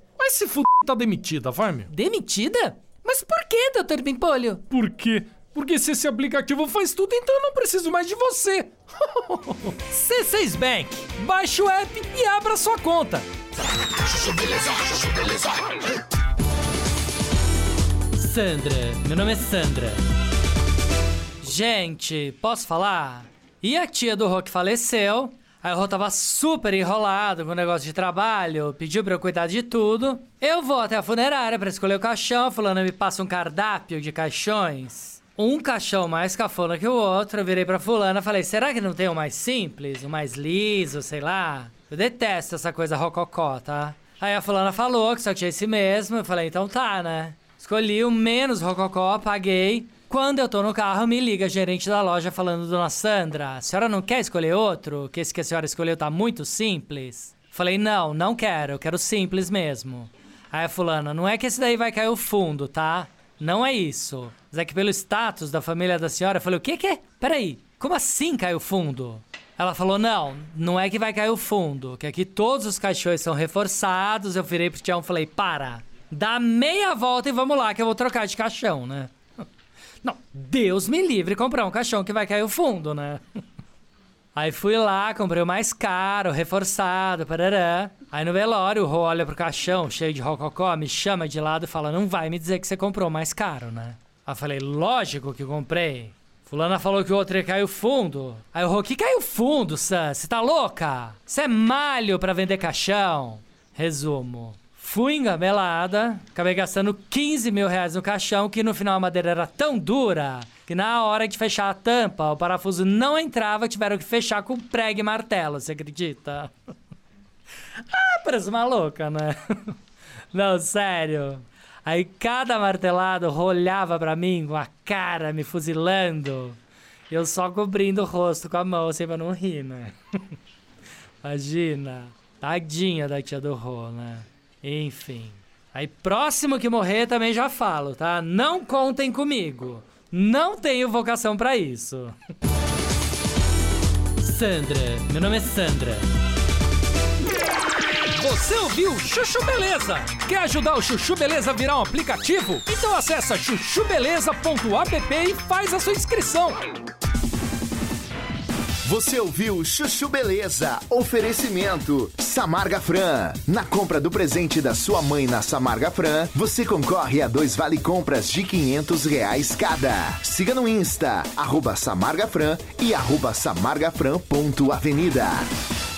Mas se f... tá demitida, vai, meu. Demitida? Mas por que, Dr. Pimpolho? Por quê? Porque se esse aplicativo faz tudo, então eu não preciso mais de você. C6 Bank. Baixe o app e abra sua conta. Sandra, meu nome é Sandra. Gente, posso falar? E a tia do que faleceu? Aí o Rô tava super enrolado com o negócio de trabalho, pediu pra eu cuidar de tudo. Eu vou até a funerária pra escolher o caixão, fulano me passa um cardápio de caixões. Um caixão mais cafona que o outro, eu virei pra fulana e falei, será que não tem um mais simples, um mais liso, sei lá? Eu detesto essa coisa rococó, tá? Aí a fulana falou que só tinha esse mesmo, eu falei, então tá, né? Escolhi o menos rococó, paguei. Quando eu tô no carro, me liga a gerente da loja falando, Dona Sandra, a senhora não quer escolher outro? Que esse que a senhora escolheu tá muito simples? Falei, não, não quero, eu quero simples mesmo. Aí a fulana, não é que esse daí vai cair o fundo, tá? Não é isso. Mas é que pelo status da família da senhora, eu falei, o que que? Peraí, como assim cai o fundo? Ela falou, não, não é que vai cair o fundo, que aqui todos os caixões são reforçados. Eu virei pro Tião e falei, para, dá meia volta e vamos lá que eu vou trocar de caixão, né? Não, Deus me livre comprar um caixão que vai cair o fundo, né? Aí fui lá, comprei o mais caro, reforçado, parará. Aí no velório, o Rô olha pro caixão, cheio de rococó, me chama de lado e fala: Não vai me dizer que você comprou o mais caro, né? Aí falei: Lógico que comprei. Fulana falou que o outro ia cair o fundo. Aí o Rô: Que caiu fundo, Sam? Você tá louca? Você é malho pra vender caixão? Resumo. Fui engabelada, acabei gastando 15 mil reais no caixão, que no final a madeira era tão dura que na hora de fechar a tampa, o parafuso não entrava, tiveram que fechar com prego e martelo, você acredita? ah, parece uma louca, né? não, sério. Aí cada martelado rolhava pra mim com a cara me fuzilando. Eu só cobrindo o rosto com a mão, assim, pra não rir, né? Imagina. Tadinha da tia do Rô, né? Enfim. Aí próximo que morrer também já falo, tá? Não contem comigo. Não tenho vocação para isso. Sandra, meu nome é Sandra. Você ouviu Chuchu Beleza? Quer ajudar o Chuchu Beleza a virar um aplicativo? Então acessa chuchubeleza.app e faz a sua inscrição. Você ouviu Chuchu Beleza? Oferecimento Samarga Fran. Na compra do presente da sua mãe na Samarga Fran, você concorre a dois vale compras de 500 reais cada. Siga no Insta, arroba Samarga Fran e arroba samargafran.avenida.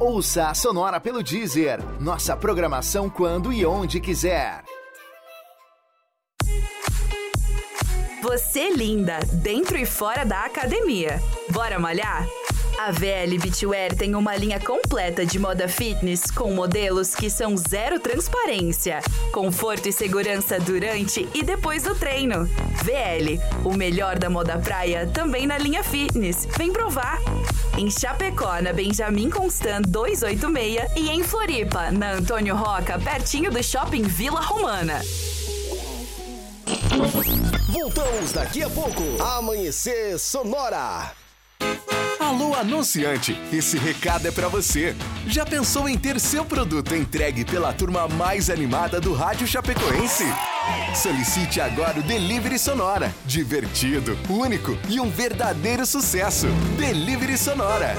Ouça a Sonora pelo Deezer. Nossa programação quando e onde quiser. Você linda, dentro e fora da academia. Bora malhar? A VL Beachwear tem uma linha completa de moda fitness com modelos que são zero transparência, conforto e segurança durante e depois do treino. VL, o melhor da moda praia, também na linha fitness. Vem provar! Em Chapecó, na Benjamin Constant 286 e em Floripa, na Antônio Roca, pertinho do Shopping Vila Romana. Voltamos daqui a pouco. Amanhecer Sonora. Alô, anunciante! Esse recado é para você. Já pensou em ter seu produto entregue pela turma mais animada do Rádio Chapecoense? Solicite agora o Delivery Sonora. Divertido, único e um verdadeiro sucesso. Delivery Sonora.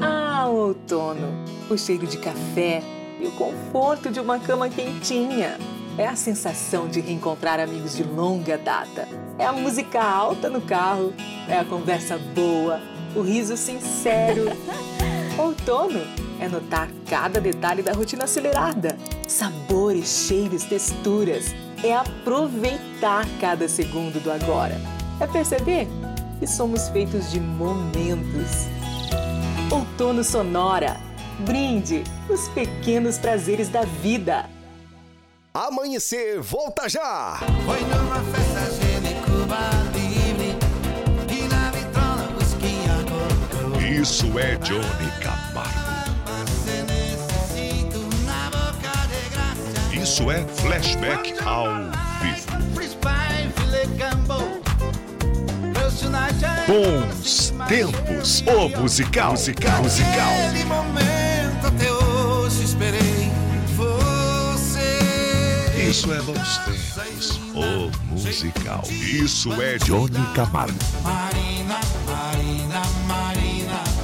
Ah, outono. O cheiro de café e o conforto de uma cama quentinha. É a sensação de reencontrar amigos de longa data. É a música alta no carro. É a conversa boa. O riso sincero. Outono é notar cada detalhe da rotina acelerada. Sabores, cheiros, texturas. É aproveitar cada segundo do agora. É perceber que somos feitos de momentos. Outono Sonora. Brinde os pequenos prazeres da vida. Amanhecer, volta já! Foi numa Isso é Johnny Camargo. Isso é flashback ao vivo. Bons tempos, o musical, musical, musical. Aquele momento até hoje esperei Você. Isso é bons tempos, o musical. Isso é Johnny Camargo. Marina, Marina, Marina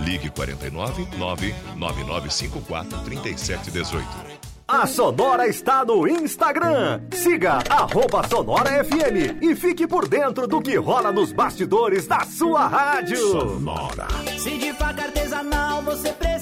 Ligue 49 99954 3718. A Sonora está no Instagram. Siga arroba Sonora FM e fique por dentro do que rola nos bastidores da sua rádio. Sonora. Se de faca artesanal você precisar,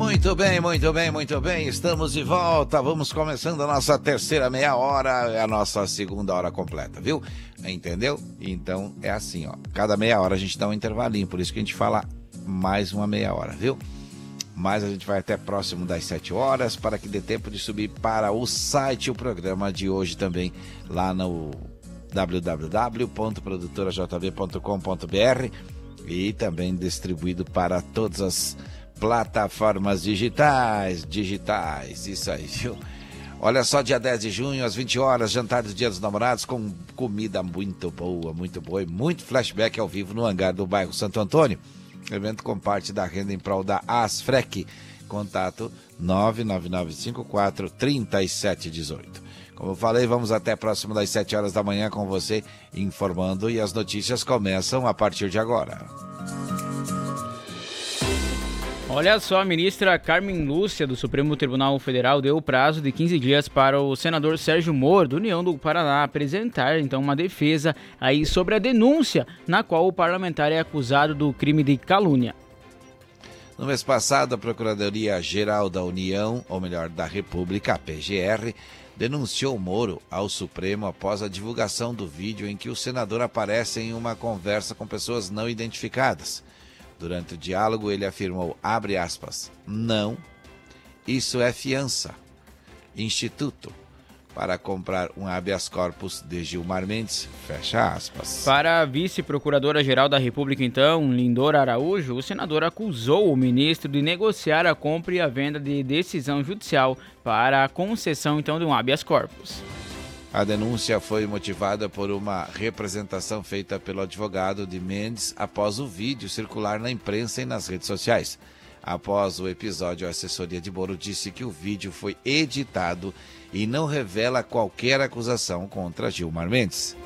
Muito bem, muito bem, muito bem. Estamos de volta. Vamos começando a nossa terceira meia hora, é a nossa segunda hora completa, viu? Entendeu? Então é assim, ó. Cada meia hora a gente dá um intervalinho, por isso que a gente fala mais uma meia hora, viu? Mas a gente vai até próximo das 7 horas para que dê tempo de subir para o site o programa de hoje também lá no www.produtorajb.com.br e também distribuído para todas as plataformas digitais, digitais, isso aí, viu? Olha só, dia 10 de junho, às 20 horas, jantar do Dia dos Namorados com comida muito boa, muito boa e muito flashback ao vivo no hangar do bairro Santo Antônio. Evento com parte da renda em prol da Asfrec. Contato 99954 3718. Como eu falei, vamos até próximo das 7 horas da manhã com você informando e as notícias começam a partir de agora. Olha só, a ministra Carmen Lúcia do Supremo Tribunal Federal deu o prazo de 15 dias para o senador Sérgio Moro, do União do Paraná, apresentar então uma defesa aí sobre a denúncia na qual o parlamentar é acusado do crime de calúnia. No mês passado, a Procuradoria-Geral da União, ou melhor, da República, a PGR, denunciou Moro ao Supremo após a divulgação do vídeo em que o senador aparece em uma conversa com pessoas não identificadas. Durante o diálogo, ele afirmou, abre aspas, não, isso é fiança. Instituto para comprar um habeas corpus de Gilmar Mendes, fecha aspas. Para a vice-procuradora-geral da República, então, Lindor Araújo, o senador acusou o ministro de negociar a compra e a venda de decisão judicial para a concessão, então, de um habeas corpus. A denúncia foi motivada por uma representação feita pelo advogado de Mendes após o vídeo circular na imprensa e nas redes sociais. Após o episódio, a assessoria de Moro disse que o vídeo foi editado e não revela qualquer acusação contra Gilmar Mendes.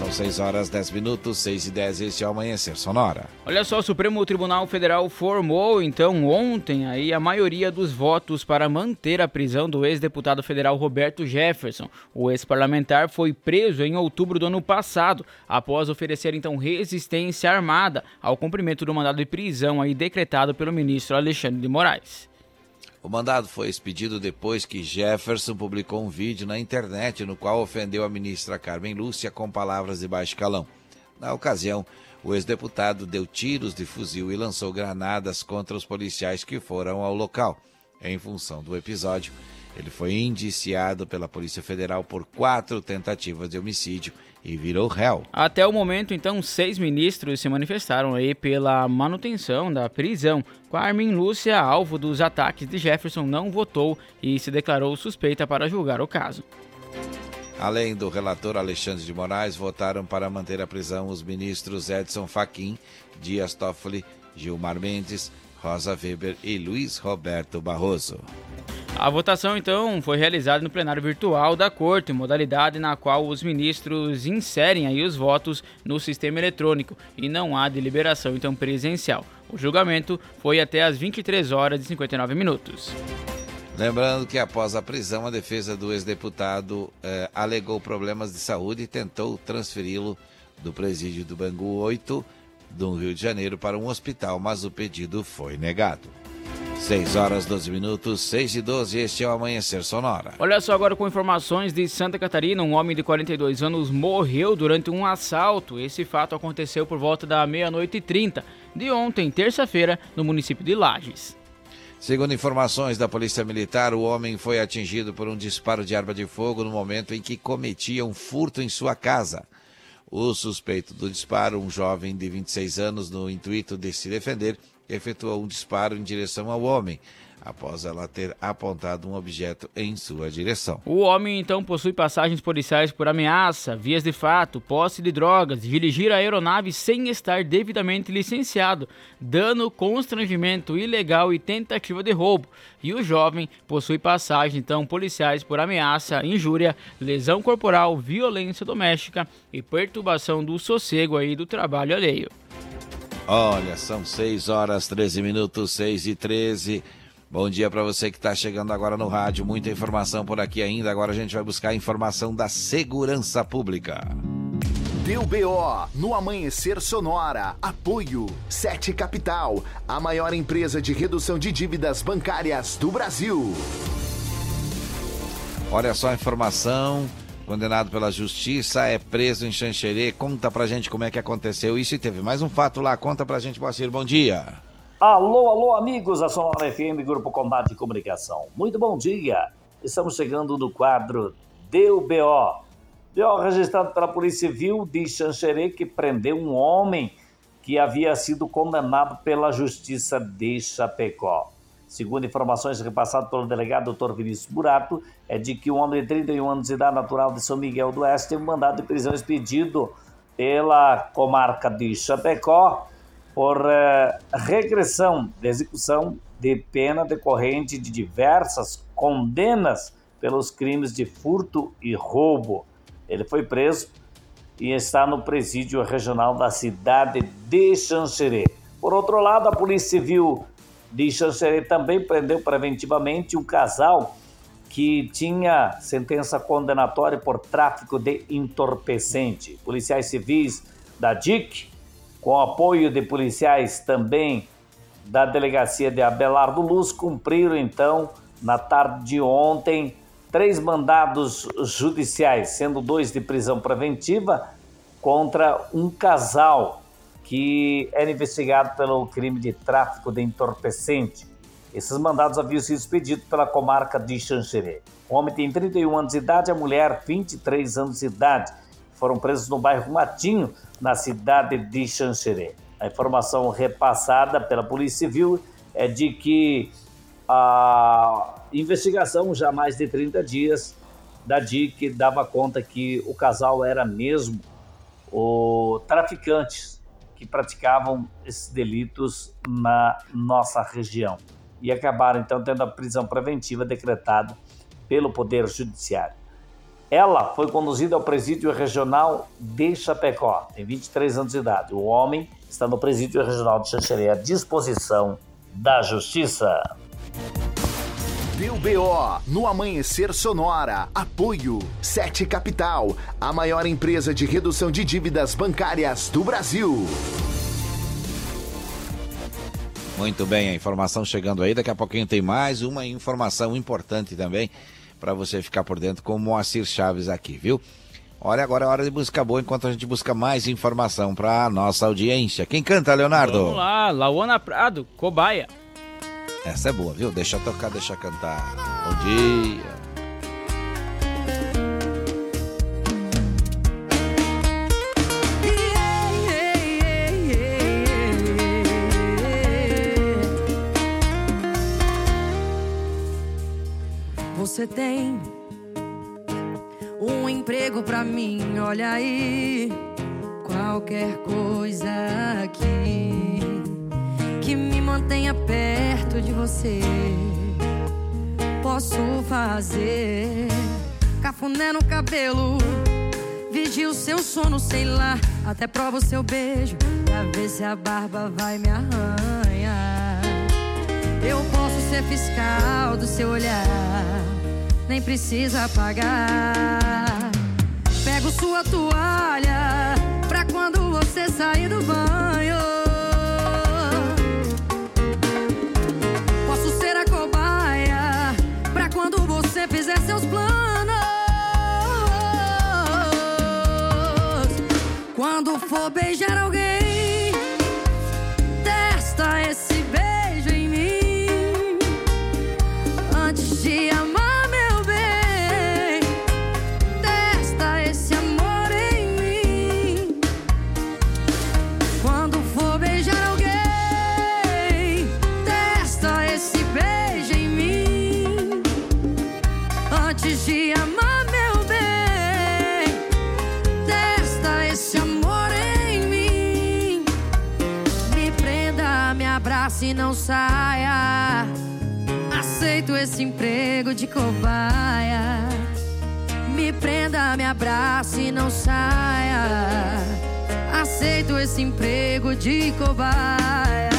São 6 horas 10 minutos, 6 e 10, este é o Amanhecer Sonora. Olha só, o Supremo Tribunal Federal formou então ontem aí a maioria dos votos para manter a prisão do ex-deputado federal Roberto Jefferson. O ex-parlamentar foi preso em outubro do ano passado, após oferecer então resistência armada ao cumprimento do mandado de prisão aí decretado pelo ministro Alexandre de Moraes. O mandado foi expedido depois que Jefferson publicou um vídeo na internet no qual ofendeu a ministra Carmen Lúcia com palavras de baixo calão. Na ocasião, o ex-deputado deu tiros de fuzil e lançou granadas contra os policiais que foram ao local. Em função do episódio, ele foi indiciado pela Polícia Federal por quatro tentativas de homicídio e virou réu. Até o momento, então, seis ministros se manifestaram aí pela manutenção da prisão. Carmen Lúcia, alvo dos ataques de Jefferson, não votou e se declarou suspeita para julgar o caso. Além do relator Alexandre de Moraes, votaram para manter a prisão os ministros Edson Fachin, Dias Toffoli, Gilmar Mendes, Rosa Weber e Luiz Roberto Barroso. A votação, então, foi realizada no plenário virtual da Corte, modalidade na qual os ministros inserem aí os votos no sistema eletrônico e não há deliberação, então, presencial. O julgamento foi até às 23 horas e 59 minutos. Lembrando que após a prisão, a defesa do ex-deputado eh, alegou problemas de saúde e tentou transferi-lo do presídio do Bangu 8 do Rio de Janeiro para um hospital, mas o pedido foi negado. 6 horas 12 minutos, 6 e 12, este é o Amanhecer Sonora. Olha só agora com informações de Santa Catarina, um homem de 42 anos morreu durante um assalto. Esse fato aconteceu por volta da meia-noite e 30 de ontem, terça-feira, no município de Lages. Segundo informações da Polícia Militar, o homem foi atingido por um disparo de arma de fogo no momento em que cometia um furto em sua casa. O suspeito do disparo, um jovem de 26 anos, no intuito de se defender, efetuou um disparo em direção ao homem, após ela ter apontado um objeto em sua direção. O homem então possui passagens policiais por ameaça, vias de fato, posse de drogas, dirigir a aeronave sem estar devidamente licenciado, dano, constrangimento ilegal e tentativa de roubo. E o jovem possui passagens então policiais por ameaça, injúria, lesão corporal, violência doméstica e perturbação do sossego aí do trabalho alheio. Olha, são 6 horas 13 minutos, 6 e 13. Bom dia para você que está chegando agora no rádio. Muita informação por aqui ainda. Agora a gente vai buscar a informação da segurança pública. Deu BO no Amanhecer Sonora. Apoio Sete Capital, a maior empresa de redução de dívidas bancárias do Brasil. Olha só a informação. Condenado pela justiça, é preso em Xanxerê. Conta pra gente como é que aconteceu isso e teve mais um fato lá. Conta pra gente, Moacir. Bom dia. Alô, alô, amigos da Sonora FM, Grupo Combate e Comunicação. Muito bom dia. Estamos chegando no quadro Deu BO. BO registrado pela Polícia Civil de Xanxerê, que prendeu um homem que havia sido condenado pela Justiça de Chapecó. Segundo informações repassadas pelo delegado Dr. Vinícius Burato, é de que um homem de 31 anos de idade natural de São Miguel do Oeste teve um mandado de prisão expedido pela comarca de Chapecó por eh, regressão de execução de pena decorrente de diversas condenas pelos crimes de furto e roubo. Ele foi preso e está no presídio regional da cidade de Xanxerê. Por outro lado, a Polícia Civil de Xanxerê também prendeu preventivamente um casal que tinha sentença condenatória por tráfico de entorpecente. Policiais civis da DIC, com apoio de policiais também da delegacia de Abelardo Luz, cumpriram então, na tarde de ontem, três mandados judiciais, sendo dois de prisão preventiva contra um casal que era investigado pelo crime de tráfico de entorpecente. Esses mandados haviam sido expedidos pela comarca de Xanxerê. O homem tem 31 anos de idade, a mulher 23 anos de idade. Foram presos no bairro Matinho, na cidade de Xanxerê. A informação repassada pela Polícia Civil é de que a investigação, já mais de 30 dias, da DIC dava conta que o casal era mesmo o traficantes que praticavam esses delitos na nossa região e acabaram então tendo a prisão preventiva decretada pelo Poder Judiciário. Ela foi conduzida ao presídio regional de Chapecó, tem 23 anos de idade. O homem está no presídio regional de Xanxerê à disposição da Justiça. Deu BO no Amanhecer Sonora. Apoio Sete Capital, a maior empresa de redução de dívidas bancárias do Brasil. Muito bem, a informação chegando aí. Daqui a pouquinho tem mais uma informação importante também para você ficar por dentro com o Moacir Chaves aqui, viu? Olha, agora é hora de música boa enquanto a gente busca mais informação para nossa audiência. Quem canta, Leonardo? Vamos lá, Lauana Prado, Cobaia. Essa é boa, viu? Deixa tocar, deixa cantar. Bom dia. Você tem um emprego pra mim, olha aí. Qualquer coisa aqui mantenha perto de você. Posso fazer cafuné no cabelo, vigio o seu sono, sei lá. Até prova o seu beijo pra ver se a barba vai me arranhar. Eu posso ser fiscal do seu olhar, nem precisa pagar. Pego sua toalha pra quando você sair do banho. For beijar alguém, emprego de cobaia. Me prenda, me abrace e não saia. Aceito esse emprego de cobaia.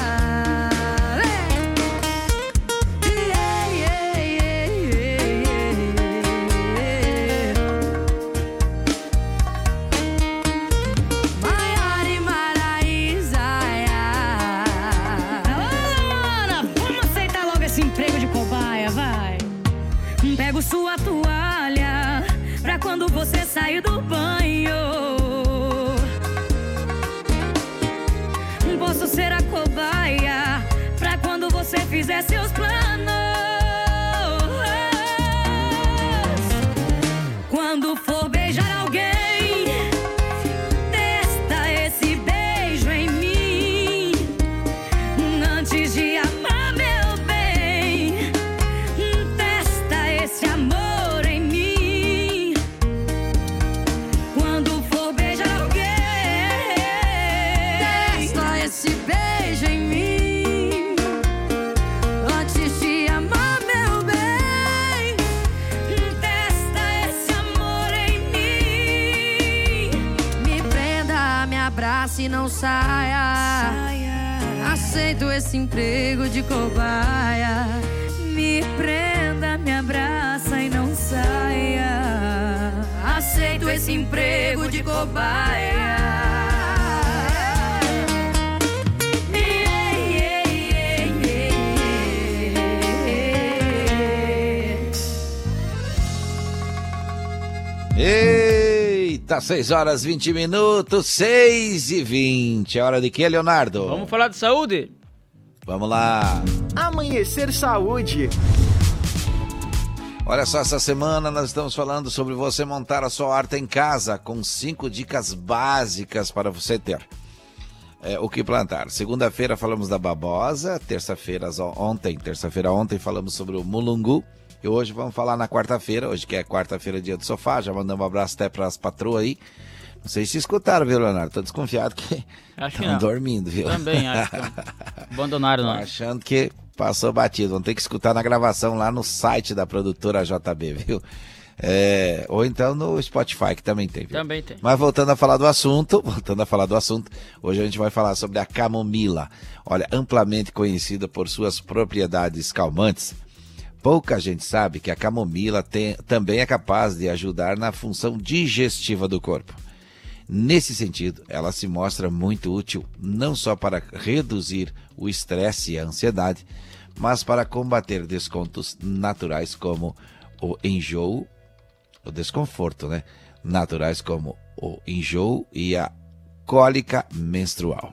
Esse emprego de cobaia. Me prenda, me abraça e não saia. Aceito esse emprego de cobaia. Eita, 6 horas 20 minutos, 6 e 20. É hora de quê, Leonardo? Vamos falar de saúde? Vamos lá. Amanhecer Saúde. Olha só, essa semana nós estamos falando sobre você montar a sua horta em casa com cinco dicas básicas para você ter. É, o que plantar? Segunda-feira falamos da babosa, terça-feira ontem, terça-feira ontem falamos sobre o mulungu. E hoje vamos falar na quarta-feira, hoje que é quarta-feira, dia do sofá. Já mandamos um abraço até para as patroas aí. Não sei se escutaram, viu, Leonardo? Tô desconfiado que estão dormindo, viu? Também, acho que abandonaram nós. Achando que passou batido. Vão ter que escutar na gravação lá no site da produtora JB, viu? É, ou então no Spotify, que também tem. Viu? Também tem. Mas voltando a falar do assunto, voltando a falar do assunto, hoje a gente vai falar sobre a camomila. Olha, amplamente conhecida por suas propriedades calmantes, Pouca gente sabe que a camomila tem, também é capaz de ajudar na função digestiva do corpo. Nesse sentido, ela se mostra muito útil não só para reduzir o estresse e a ansiedade, mas para combater descontos naturais como o enjoo, o desconforto, né? Naturais como o enjoo e a cólica menstrual.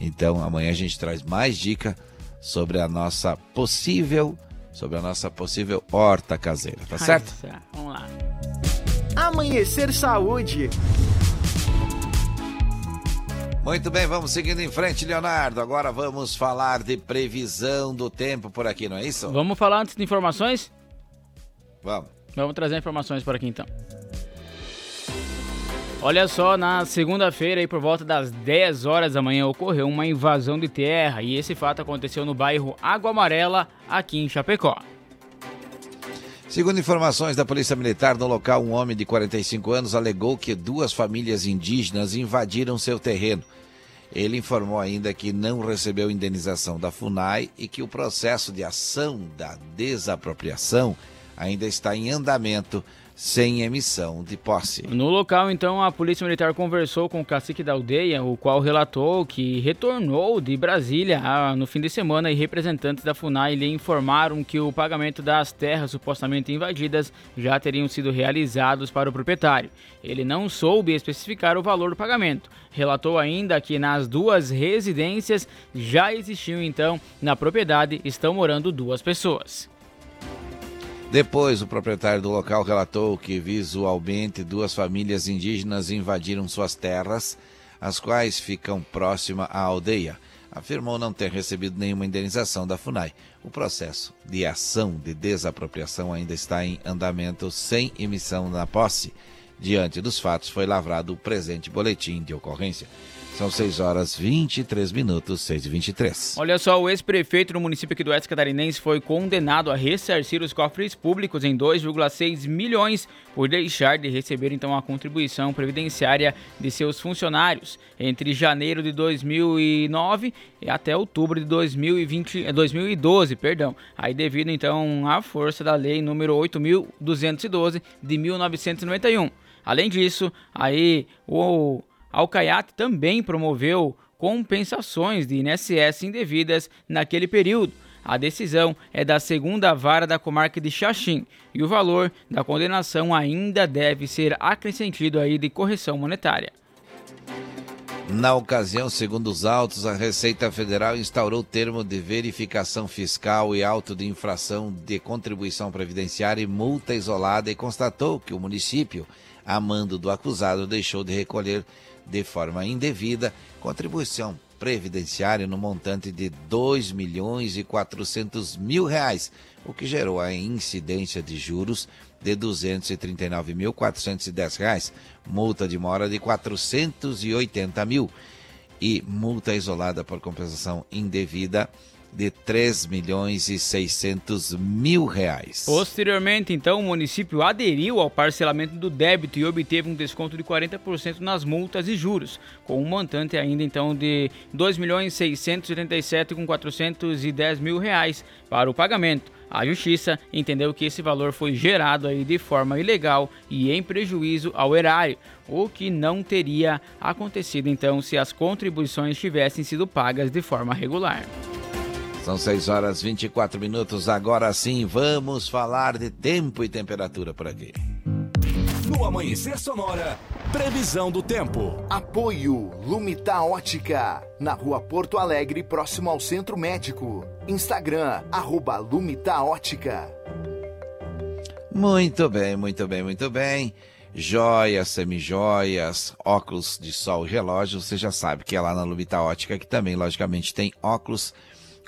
Então, amanhã a gente traz mais dica sobre a nossa possível sobre a nossa possível horta caseira, tá certo? Ai, vamos lá. Amanhecer Saúde. Muito bem, vamos seguindo em frente, Leonardo. Agora vamos falar de previsão do tempo por aqui, não é isso? Vamos falar antes de informações? Vamos. Vamos trazer informações por aqui então. Olha só, na segunda-feira, por volta das 10 horas da manhã, ocorreu uma invasão de terra e esse fato aconteceu no bairro Água Amarela, aqui em Chapecó. Segundo informações da Polícia Militar, no local, um homem de 45 anos alegou que duas famílias indígenas invadiram seu terreno. Ele informou ainda que não recebeu indenização da FUNAI e que o processo de ação da desapropriação ainda está em andamento sem emissão de posse. No local, então, a Polícia Militar conversou com o cacique da aldeia, o qual relatou que retornou de Brasília no fim de semana e representantes da FUNAI lhe informaram que o pagamento das terras supostamente invadidas já teriam sido realizados para o proprietário. Ele não soube especificar o valor do pagamento. Relatou ainda que nas duas residências já existiam, então, na propriedade, estão morando duas pessoas. Depois, o proprietário do local relatou que visualmente duas famílias indígenas invadiram suas terras, as quais ficam próxima à aldeia. Afirmou não ter recebido nenhuma indenização da FUNAI. O processo de ação de desapropriação ainda está em andamento sem emissão na posse. Diante dos fatos, foi lavrado o presente boletim de ocorrência. São 6 horas 23 minutos, 6 e 23. Olha só, o ex-prefeito do município aqui do Oeste Catarinense foi condenado a ressarcir os cofres públicos em 2,6 milhões por deixar de receber então a contribuição previdenciária de seus funcionários entre janeiro de 2009 e até outubro de 2020, 2012, eh, perdão. Aí devido então à força da lei número 8212 de 1991. Além disso, aí o Alcaiate também promoveu compensações de INSS indevidas naquele período. A decisão é da segunda vara da comarca de Xaxim e o valor da condenação ainda deve ser acrescido aí de correção monetária. Na ocasião, segundo os autos, a Receita Federal instaurou termo de verificação fiscal e auto de infração de contribuição previdenciária e multa isolada e constatou que o município, a mando do acusado, deixou de recolher de forma indevida contribuição previdenciária no montante de 2 milhões e 400 mil reais, o que gerou a incidência de juros de 239.410 reais, multa de mora de 480 mil e multa isolada por compensação indevida de 3 milhões e 600 mil reais. Posteriormente, então, o município aderiu ao parcelamento do débito e obteve um desconto de 40% nas multas e juros, com um montante ainda então de 2 milhões 687 com 410 mil reais para o pagamento. A justiça entendeu que esse valor foi gerado aí de forma ilegal e em prejuízo ao erário, o que não teria acontecido então se as contribuições tivessem sido pagas de forma regular. São 6 horas 24 minutos. Agora sim, vamos falar de tempo e temperatura por aqui. No Amanhecer Sonora, previsão do tempo. Apoio Lumita Ótica, na rua Porto Alegre, próximo ao Centro Médico. Instagram, arroba Lumita Ótica. Muito bem, muito bem, muito bem. Joias, semijoias, óculos de sol e relógio, você já sabe que é lá na Lumita Ótica, que também, logicamente, tem óculos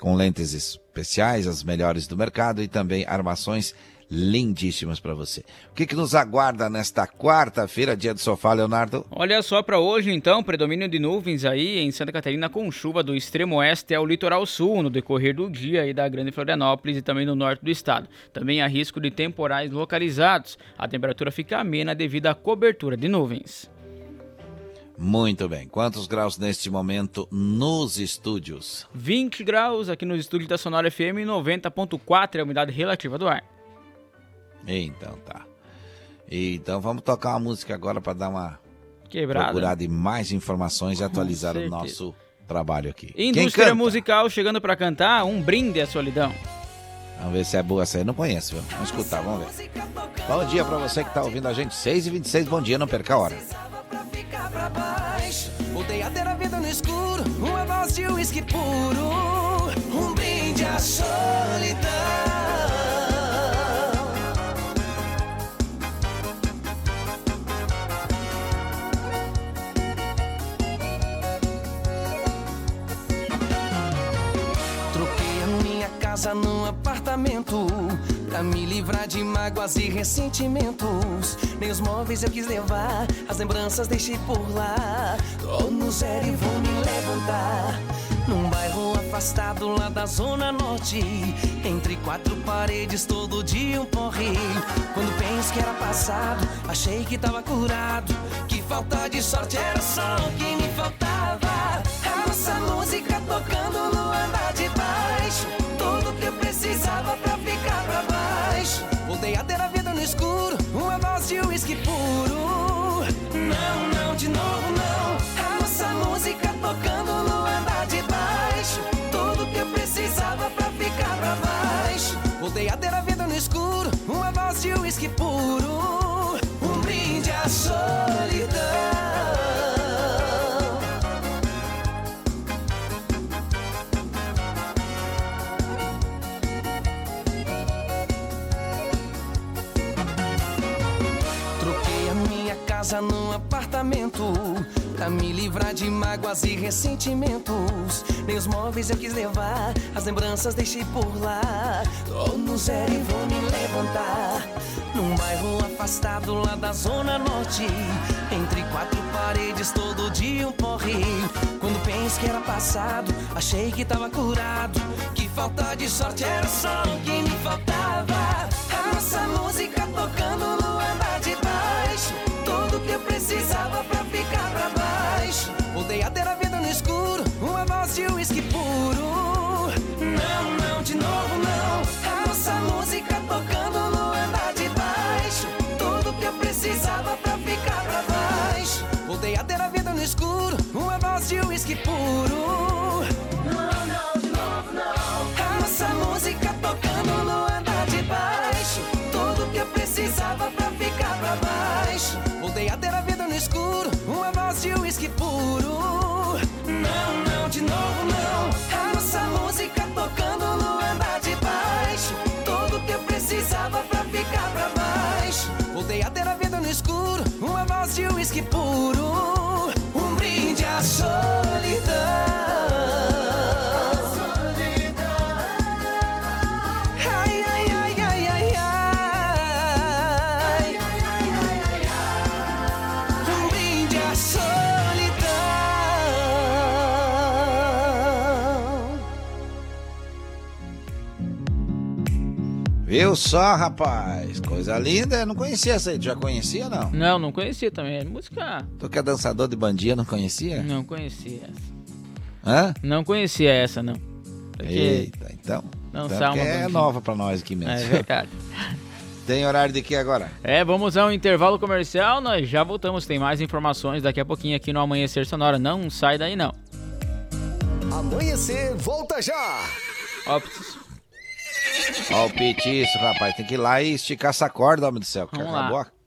com lentes especiais, as melhores do mercado e também armações lindíssimas para você. O que, que nos aguarda nesta quarta-feira, dia do sofá, Leonardo? Olha só para hoje, então, predomínio de nuvens aí em Santa Catarina com chuva do extremo oeste ao litoral sul no decorrer do dia e da Grande Florianópolis e também no norte do estado. Também há risco de temporais localizados. A temperatura fica amena devido à cobertura de nuvens. Muito bem. Quantos graus neste momento nos estúdios? 20 graus aqui nos estúdios da Sonora FM, 90.4 é a umidade relativa do ar. Então tá. Então vamos tocar uma música agora para dar uma Quebrada. procurada em mais informações e atualizar o nosso trabalho aqui. Indústria musical chegando para cantar um brinde à solidão. Vamos ver se é boa essa aí. Não conheço, viu? Vamos escutar, vamos ver. Bom dia para você que tá ouvindo a gente. 6 e 26 bom dia, não perca a hora. Pra baixo. Voltei a ter a vida no escuro, uma voz de uísque puro, um brinde à solidão. Casa num apartamento Pra me livrar de mágoas e ressentimentos. Nem os móveis eu quis levar As lembranças deixei por lá. Tô no zero e vou me levantar Num bairro afastado lá da zona norte. Entre quatro paredes todo dia um porre. Quando penso que era passado Achei que tava curado. Que falta de sorte era só o que me faltava. A nossa música tocando no andar de baixo escuro Uma voz de uísque puro casa num apartamento Pra me livrar de mágoas e ressentimentos. Nem os móveis eu quis levar As lembranças deixei por lá. Tô no zero e vou me levantar Num bairro afastado lá da zona norte. Entre quatro paredes todo dia um porre. Quando penso que era passado Achei que tava curado. Que falta de sorte era só o que me faltava. A nossa música tocando no de uísque puro. Não, não, de novo não. A nossa música tocando Viu só, rapaz? Coisa linda. Eu não conhecia essa aí. Tu já conhecia, não? Não, não conhecia também. É música. Tu que é dançador de bandia, não conhecia? Não conhecia essa. Hã? Não conhecia essa, não. Porque Eita, então. Não então é bandinha. nova pra nós aqui mesmo. É verdade. Tem horário de que agora? É, vamos a um intervalo comercial, nós já voltamos, tem mais informações daqui a pouquinho aqui no Amanhecer Sonora. Não sai daí não. Amanhecer, volta já! Óptis. Ó o petiço, rapaz. Tem que ir lá e esticar essa corda, homem do céu. Vamos acabou, lá.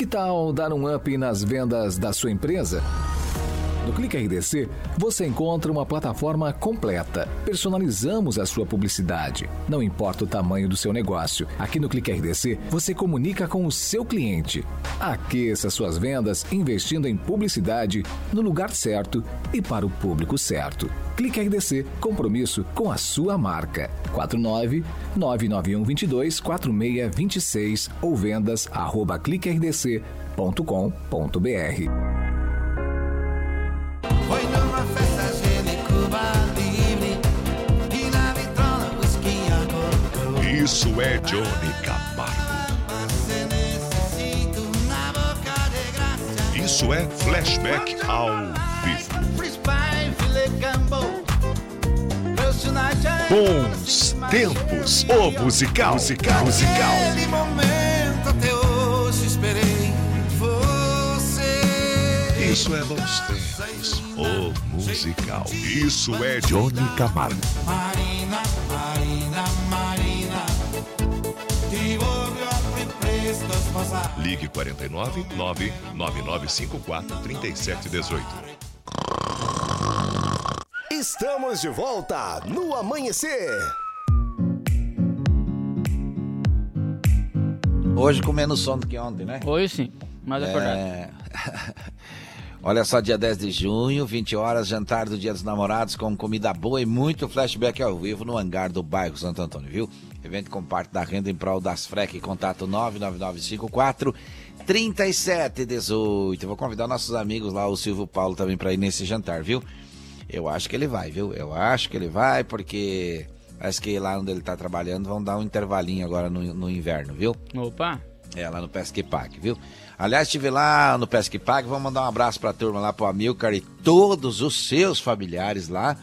Que tal dar um up nas vendas da sua empresa? No Clique RDC, você encontra uma plataforma completa. Personalizamos a sua publicidade. Não importa o tamanho do seu negócio. Aqui no Clique RDC, você comunica com o seu cliente. Aqueça suas vendas investindo em publicidade no lugar certo e para o público certo. Clique RDC, compromisso com a sua marca. 49 991 22 4626 ou vendas arroba cliquerdc.com.br. Isso é Johnny Camargo. Isso é flashback ao vivo. Bons tempos. O musical. Musical. Musical. Aquele momento até hoje esperei Você Isso é bons tempos. O musical. Isso é Johnny Camargo. Marina, Marina Ligue 49 99954 3718. Estamos de volta no Amanhecer. Hoje com menos sono do que ontem, né? Hoje sim, mais acordado. É... Olha só, dia 10 de junho, 20 horas, jantar do Dia dos Namorados com comida boa e muito flashback ao vivo no hangar do bairro Santo Antônio, viu? Evento com parte da renda em prol das FREC, contato 99954 3718. Eu vou convidar nossos amigos lá, o Silvio Paulo também para ir nesse jantar, viu? Eu acho que ele vai, viu? Eu acho que ele vai porque parece que lá onde ele tá trabalhando vão dar um intervalinho agora no, no inverno, viu? Opa! É, lá no Pesque Park, viu? Aliás, estive lá no Pesque Park, vamos mandar um abraço pra turma lá, pro Amilcar e todos os seus familiares lá,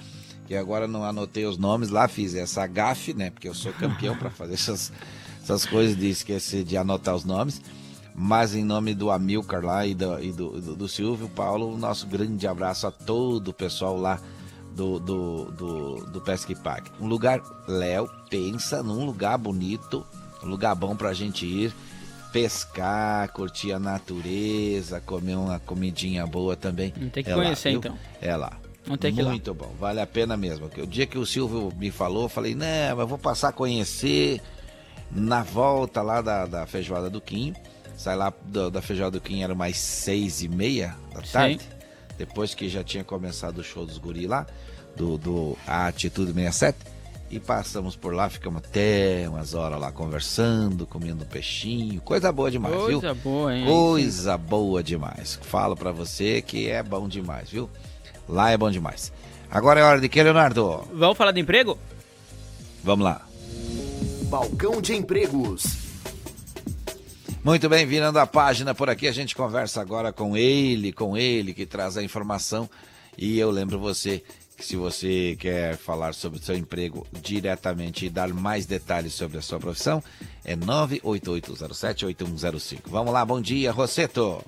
que agora não anotei os nomes lá, fiz essa gafe, né? Porque eu sou campeão pra fazer essas, essas coisas de esquecer de anotar os nomes. Mas em nome do Amilcar lá e do, e do, do, do Silvio Paulo, o nosso grande abraço a todo o pessoal lá do, do, do, do Pesque Park. Um lugar, Léo, pensa num lugar bonito, um lugar bom pra gente ir pescar, curtir a natureza, comer uma comidinha boa também. Tem que É conhecer, viu? então. É lá. Ter que ir lá. Muito bom, vale a pena mesmo. O dia que o Silvio me falou, eu falei, não, mas eu vou passar a conhecer na volta lá da, da feijoada do Quinho. Sai lá do- da feijoada do Quinho, era mais seis e meia da Sim. tarde. Depois que já tinha começado o show dos guri lá, do, do a Atitude 67. E passamos por lá, ficamos até umas horas lá conversando, comendo peixinho. Coisa boa demais, viu? Coisa boa, hein? Coisa boa demais. Falo pra você que é bom demais, viu? Lá é bom demais. Agora é hora de que, Leonardo? Vamos falar de emprego? Vamos lá. Balcão de Empregos. Muito bem, virando a página por aqui, a gente conversa agora com ele, com ele que traz a informação. E eu lembro você Se você quer falar sobre o seu emprego diretamente e dar mais detalhes sobre a sua profissão, é 988078105. Vamos lá, bom dia, Rosseto.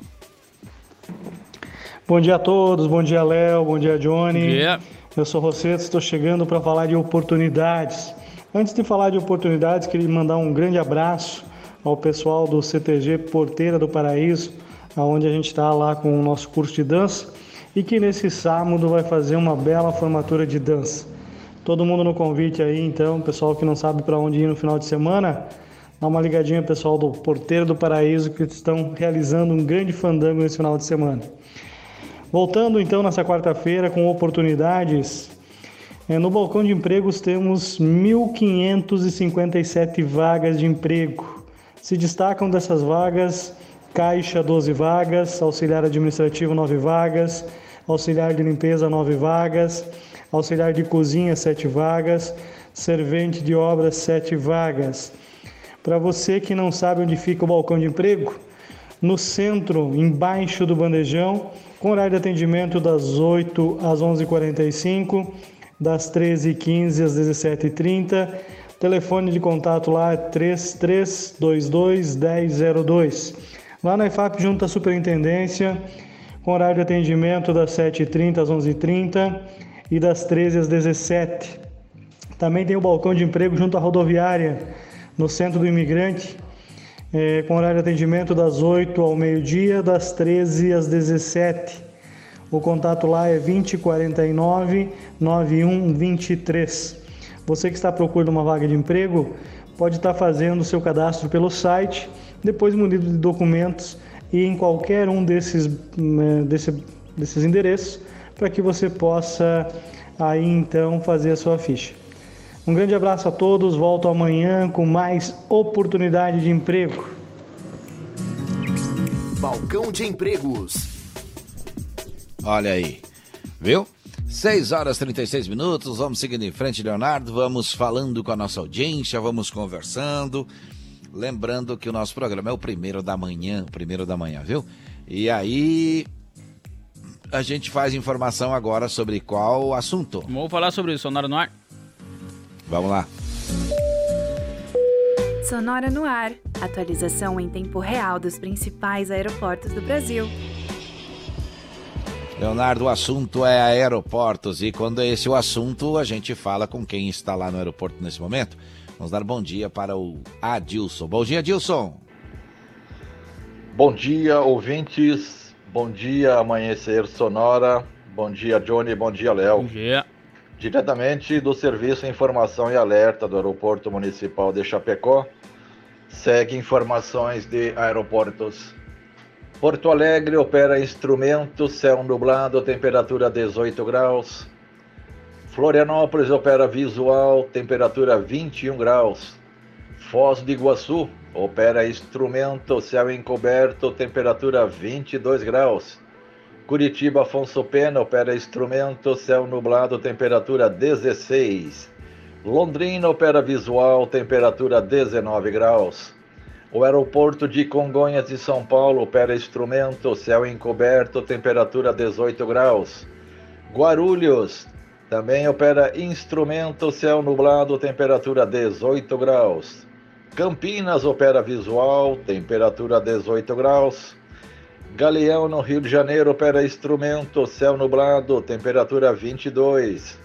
Bom dia a todos, bom dia Léo, bom dia Johnny. Bom dia. Eu sou Rosseto, estou chegando para falar de oportunidades. Antes de falar de oportunidades, queria mandar um grande abraço ao pessoal do CTG Porteira do Paraíso, onde a gente está lá com o nosso curso de dança e que nesse sábado vai fazer uma bela formatura de dança. Todo mundo no convite aí, então, pessoal que não sabe para onde ir no final de semana, dá uma ligadinha pessoal do Porteiro do Paraíso que estão realizando um grande fandango nesse final de semana. Voltando então nessa quarta-feira com oportunidades, eh, no balcão de empregos temos 1.557 vagas de emprego. Se destacam dessas vagas Caixa 12 vagas, auxiliar administrativo 9 vagas, auxiliar de limpeza 9 vagas, auxiliar de cozinha 7 vagas, servente de obras 7 vagas. Para você que não sabe onde fica o balcão de emprego, no centro, embaixo do bandejão, com horário de atendimento das 8 às 11h45, das 13h15 às 17h30. Telefone de contato lá é 3322 1002. Lá na IFAP, junto à Superintendência, com horário de atendimento das 7h30 às 11h30 e das 13 às 17 Também tem o balcão de emprego junto à rodoviária, no centro do imigrante, é, com horário de atendimento das 8 ao meio-dia, das 13 às 17 O contato lá é 2049 9123. Você que está procurando uma vaga de emprego, pode estar fazendo o seu cadastro pelo site depois munido de documentos e em qualquer um desses, né, desse, desses endereços para que você possa aí então fazer a sua ficha. Um grande abraço a todos, volto amanhã com mais oportunidade de emprego. Balcão de Empregos. Olha aí, viu? 6 horas e 36 minutos, vamos seguindo em frente, Leonardo, vamos falando com a nossa audiência, vamos conversando. Lembrando que o nosso programa é o primeiro da manhã, primeiro da manhã, viu? E aí a gente faz informação agora sobre qual assunto. Vamos falar sobre o Sonora no ar. Vamos lá. Sonora no ar. Atualização em tempo real dos principais aeroportos do Brasil. Leonardo, o assunto é aeroportos e quando é esse o assunto, a gente fala com quem está lá no aeroporto nesse momento. Vamos dar bom dia para o Adilson. Bom dia, Adilson. Bom dia, ouvintes. Bom dia, Amanhecer Sonora. Bom dia, Johnny. Bom dia, Léo. Bom dia. Diretamente do Serviço Informação e Alerta do Aeroporto Municipal de Chapecó, segue informações de aeroportos. Porto Alegre opera instrumento, céu nublado, temperatura 18 graus. Florianópolis opera visual, temperatura 21 graus. Foz do Iguaçu opera instrumento, céu encoberto, temperatura 22 graus. Curitiba Afonso Pena opera instrumento, céu nublado, temperatura 16. Londrina opera visual, temperatura 19 graus. O aeroporto de Congonhas de São Paulo opera instrumento, céu encoberto, temperatura 18 graus. Guarulhos também opera instrumento, céu nublado, temperatura 18 graus. Campinas opera visual, temperatura 18 graus. Galeão, no Rio de Janeiro, opera instrumento, céu nublado, temperatura 22.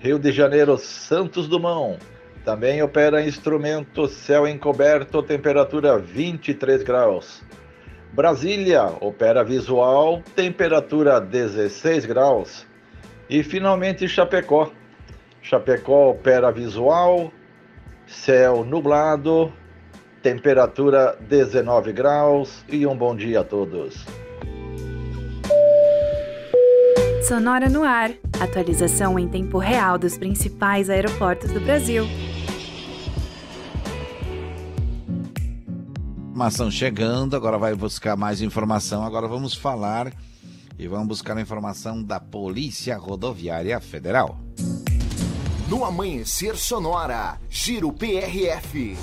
Rio de Janeiro, Santos Dumont, também opera instrumento, céu encoberto, temperatura 23 graus. Brasília, opera visual, temperatura 16 graus. E finalmente Chapecó. Chapecó opera visual, céu nublado, temperatura 19 graus e um bom dia a todos. Sonora no ar. Atualização em tempo real dos principais aeroportos do Brasil. Informação chegando, agora vai buscar mais informação. Agora vamos falar e vamos buscar a informação da Polícia Rodoviária Federal. No Amanhecer Sonora, Giro PRF.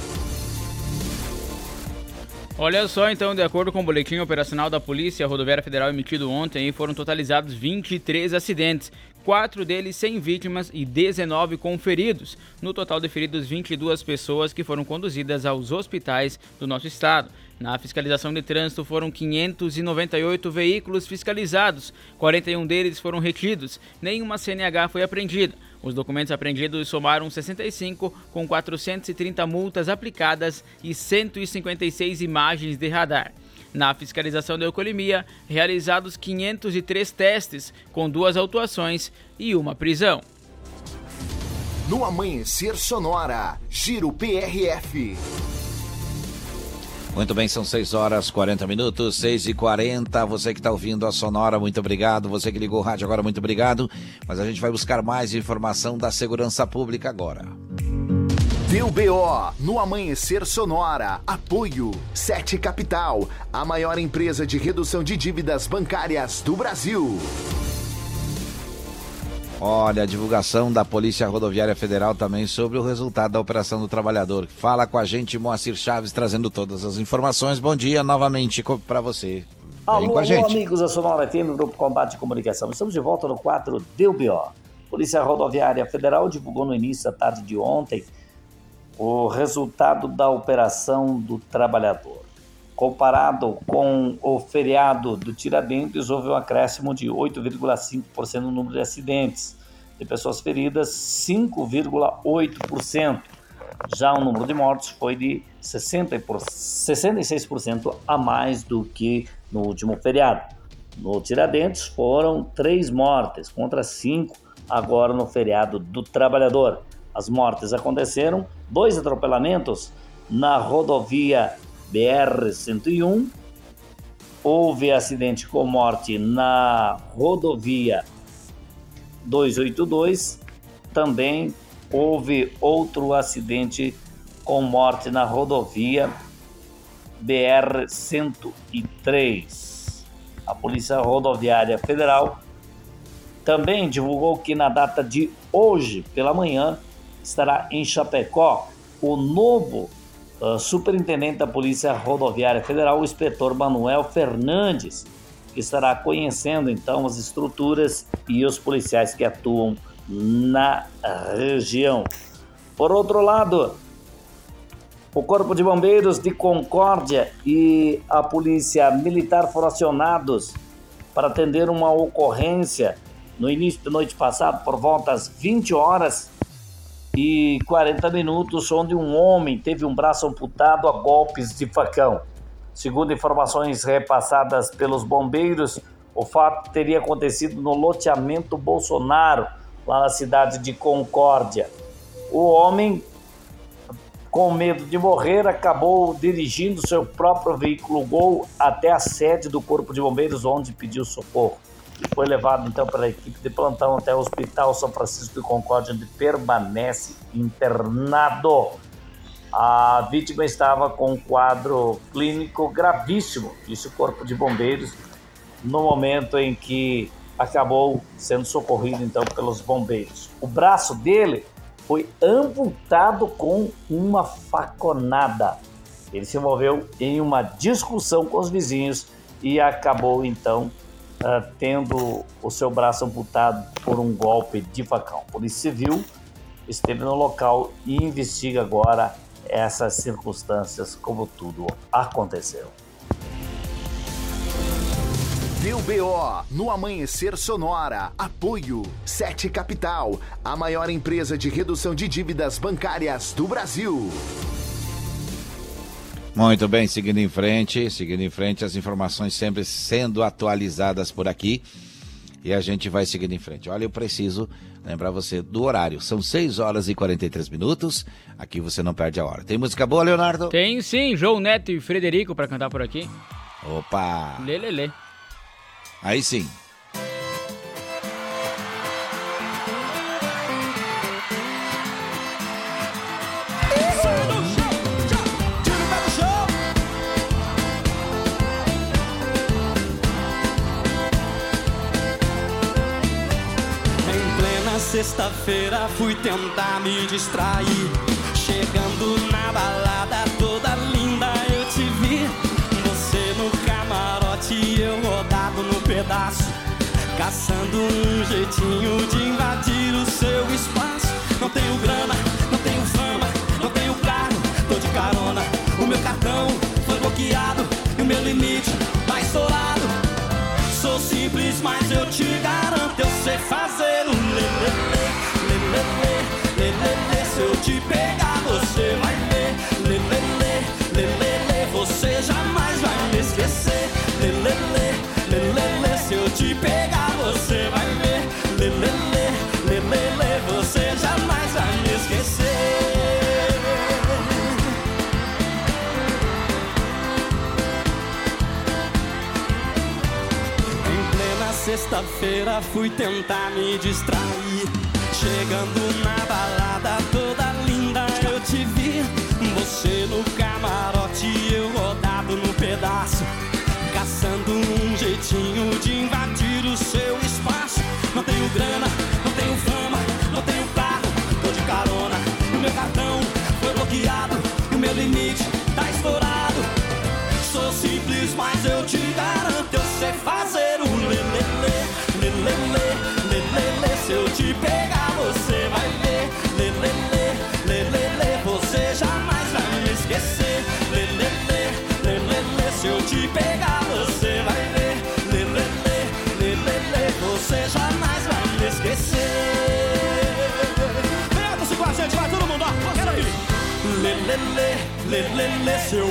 Olha só, então, de acordo com o boletim operacional da Polícia Rodoviária Federal emitido ontem, foram totalizados 23 acidentes, quatro deles sem vítimas e 19 com feridos. No total de feridos, 22 pessoas que foram conduzidas aos hospitais do nosso estado. Na fiscalização de trânsito foram 598 veículos fiscalizados, 41 deles foram retidos, nenhuma CNH foi apreendida. Os documentos apreendidos somaram 65, com 430 multas aplicadas e 156 imagens de radar. Na fiscalização da alcoolemia, realizados 503 testes, com duas autuações e uma prisão. No Amanhecer Sonora, Giro PRF. Muito bem, são 6 horas 40 minutos, 6 e 40 Você que está ouvindo a Sonora, muito obrigado. Você que ligou o rádio agora, muito obrigado. Mas a gente vai buscar mais informação da segurança pública agora. Deu BO no Amanhecer Sonora. Apoio Sete Capital, a maior empresa de redução de dívidas bancárias do Brasil. Olha, a divulgação da Polícia Rodoviária Federal também sobre o resultado da Operação do Trabalhador. Fala com a gente, Moacir Chaves, trazendo todas as informações. Bom dia novamente para você. Vem Alô, com a alô, gente. amigos da Sonora FM, Grupo Combate de Comunicação. Estamos de volta no quadro Deu BO. Polícia Rodoviária Federal divulgou no início da tarde de ontem o resultado da Operação do Trabalhador. Comparado com o feriado do Tiradentes, houve um acréscimo de 8,5% no número de acidentes. De pessoas feridas, 5,8%. Já o número de mortos foi de 60 por- 66% a mais do que no último feriado. No Tiradentes foram três mortes contra cinco agora no feriado do trabalhador. As mortes aconteceram, dois atropelamentos na rodovia BR-101. Houve acidente com morte na rodovia 282. Também houve outro acidente com morte na rodovia BR-103. A Polícia Rodoviária Federal também divulgou que na data de hoje, pela manhã, estará em Chapecó o novo ah, superintendente da Polícia Rodoviária Federal, o inspetor Manuel Fernandes, que estará conhecendo então as estruturas e os policiais que atuam na região. Por outro lado, o Corpo de Bombeiros de Concórdia e a Polícia Militar foram acionados para atender uma ocorrência no início da noite passada, por volta das 20 horas e 40 minutos, onde um homem teve um braço amputado a golpes de facão. Segundo informações repassadas pelos bombeiros, o fato teria acontecido no loteamento Bolsonaro, lá na cidade de Concórdia. O homem, com medo de morrer, acabou dirigindo seu próprio veículo Gol até a sede do Corpo de Bombeiros, onde pediu socorro. Foi levado então pela equipe de plantão até o Hospital São Francisco de Concórdia, onde permanece internado. A vítima estava com um quadro clínico gravíssimo, disse o Corpo de Bombeiros, no momento em que acabou sendo socorrido então pelos bombeiros. O braço dele foi amputado com uma faconada. Ele se envolveu em uma discussão com os vizinhos e acabou então ah, tendo o seu braço amputado por um golpe de facão. Polícia Civil esteve no local e investiga agora essas circunstâncias, como tudo aconteceu. Deu BO no Amanhecer Sonora. Apoio Sete Capital, a maior empresa de redução de dívidas bancárias do Brasil. Muito bem, seguindo em frente, seguindo em frente, as informações sempre sendo atualizadas por aqui. E a gente vai seguindo em frente. Olha, eu preciso lembrar você do horário. São 6 horas e 43 minutos. Aqui você não perde a hora. Tem música boa, Leonardo? Tem sim, João Neto e Frederico para cantar por aqui. Opa! Lê. Aí sim. Sexta-feira fui tentar me distrair. Chegando na balada toda linda eu te vi. Você no camarote e eu rodado no pedaço. caçando um jeitinho de invadir o seu espaço. Não tenho grana, não tenho fama, não tenho carro, tô de carona. O meu cartão foi bloqueado e o meu limite tá estourado. Sou simples, mas eu eu te pegar, você vai ver, lelele, lelele. Você jamais vai me esquecer, lelele, lelele. Se eu te pegar, você vai ver, lelele, lelele. Você jamais vai me esquecer. Em plena sexta-feira fui tentar me distrair. Chegando na balada Você no camarote, eu rodado no pedaço. Caçando um jeitinho de invadir o seu espaço. Não tenho grana, não tenho fama, não tenho carro, tô de carona. O meu cartão foi bloqueado e o meu limite tá estourado. Sou simples, mas eu te garanto, eu sei fazer um lelele, lelele, lelele. Se eu te pegar, Lelele, lelele, seu.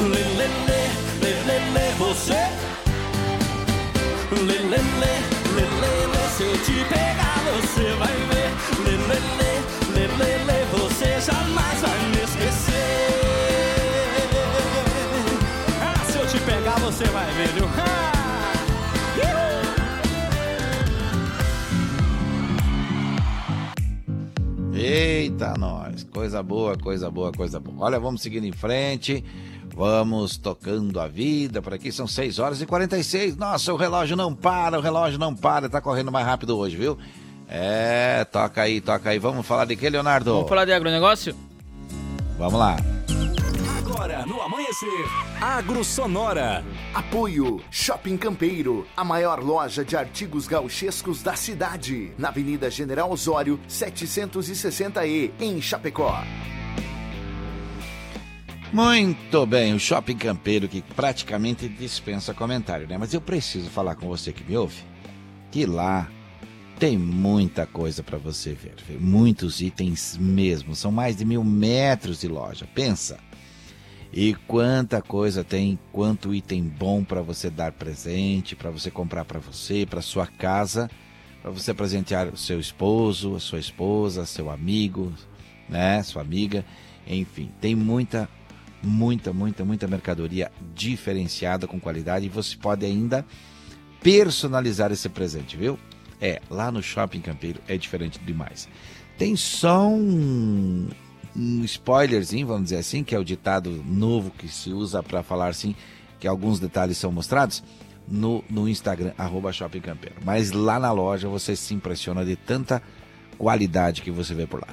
Lelele, lelele, você. Lelele, lelele, se eu te pegar você vai ver. Lelele, lelele, você jamais vai me esquecer. Ah, se eu te pegar você vai ver, Coisa boa, coisa boa, coisa boa. Olha, vamos seguindo em frente. Vamos tocando a vida. Por aqui são 6 horas e 46. Nossa, o relógio não para, o relógio não para. Tá correndo mais rápido hoje, viu? É, toca aí, toca aí. Vamos falar de que, Leonardo? Vamos falar de agronegócio? Vamos lá. Agro Sonora. Apoio Shopping Campeiro, a maior loja de artigos gauchescos da cidade, na Avenida General Osório, 760E, em Chapecó. Muito bem, o Shopping Campeiro que praticamente dispensa comentário, né? Mas eu preciso falar com você que me ouve, que lá tem muita coisa para você ver, muitos itens mesmo, são mais de mil metros de loja, pensa. E quanta coisa tem, quanto item bom para você dar presente, para você comprar para você, para sua casa, para você presentear o seu esposo, a sua esposa, seu amigo, né, sua amiga, enfim, tem muita muita, muita, muita mercadoria diferenciada com qualidade e você pode ainda personalizar esse presente, viu? É, lá no Shopping Campeiro é diferente demais. Tem só um, um spoilerzinho, vamos dizer assim, que é o ditado novo que se usa para falar assim, que alguns detalhes são mostrados no, no Instagram, arroba Shopping Campeiro. Mas lá na loja você se impressiona de tanta qualidade que você vê por lá.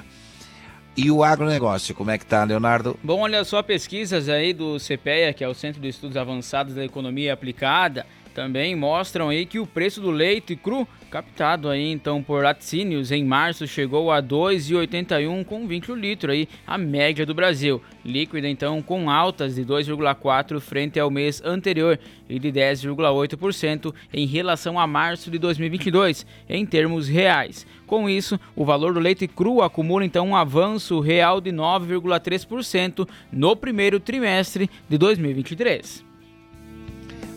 E o agronegócio, como é que tá, Leonardo? Bom, olha só, pesquisas aí do CPEA, que é o Centro de Estudos Avançados da Economia Aplicada, também mostram aí que o preço do leite cru captado aí então por laticínios em março chegou a 2,81 com 20 litro aí, a média do Brasil. Líquida então com altas de 2,4 frente ao mês anterior e de 10,8% em relação a março de 2022 em termos reais. Com isso, o valor do leite cru acumula então um avanço real de 9,3% no primeiro trimestre de 2023.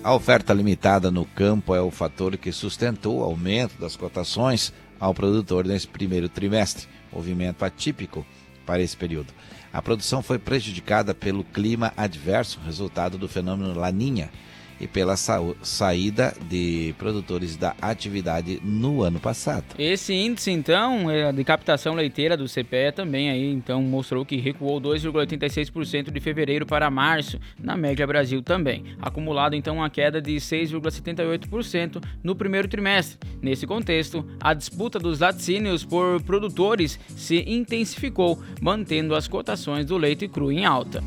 A oferta limitada no campo é o fator que sustentou o aumento das cotações ao produtor nesse primeiro trimestre, movimento atípico para esse período. A produção foi prejudicada pelo clima adverso, resultado do fenômeno Laninha, e pela sa saída de produtores da atividade no ano passado. Esse índice, então, é de captação leiteira do CPE também aí, então, mostrou que recuou 2,86% de fevereiro para março, na média Brasil também. Acumulado, então, uma queda de 6,78% no primeiro trimestre. Nesse contexto, a disputa dos laticínios por produtores se intensificou, mantendo as cotações do leite cru em alta.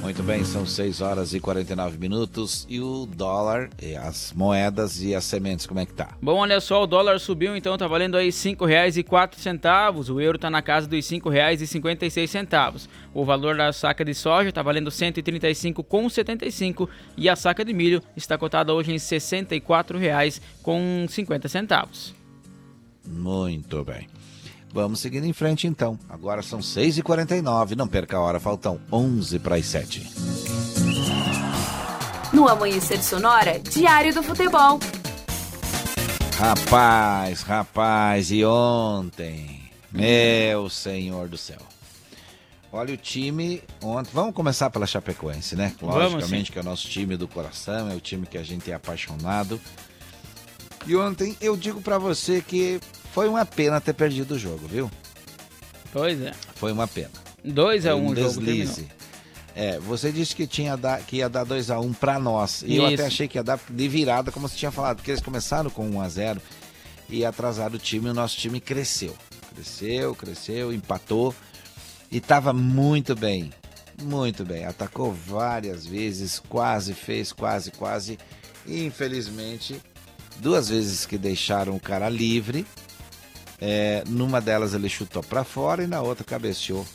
Muito bem, são 6 horas e 49 minutos. E o dólar, e as moedas e as sementes, como é que tá? Bom, olha só, o dólar subiu, então tá valendo aí R$ 5,04. O euro tá na casa dos R$ 5,56. O valor da saca de soja tá valendo R$ 135,75 e a saca de milho está cotada hoje em R$ 64,50. Muito bem. Vamos seguindo em frente então. Agora são 6h49, não perca a hora, faltam 11 para as 7. No Amanhecer Sonora, Diário do Futebol. Rapaz, rapaz, e ontem? Meu senhor do céu. Olha o time ontem. Vamos começar pela Chapecoense, né? Logicamente que é o nosso time do coração, é o time que a gente é apaixonado. E ontem eu digo pra você que foi uma pena ter perdido o jogo, viu? Pois é. Foi uma pena. 2 a Foi 1 um jogo deslize. É, você disse que, tinha dar, que ia dar 2x1 um pra nós. E eu Isso. até achei que ia dar de virada, como você tinha falado, porque eles começaram com 1x0 e atrasaram o time e o nosso time cresceu. Cresceu, cresceu, empatou e tava muito bem. Muito bem. Atacou várias vezes, quase fez, quase, quase. E infelizmente, duas vezes que deixaram o cara livre. É, numa delas ele chutou pra fora e na outra cabeceou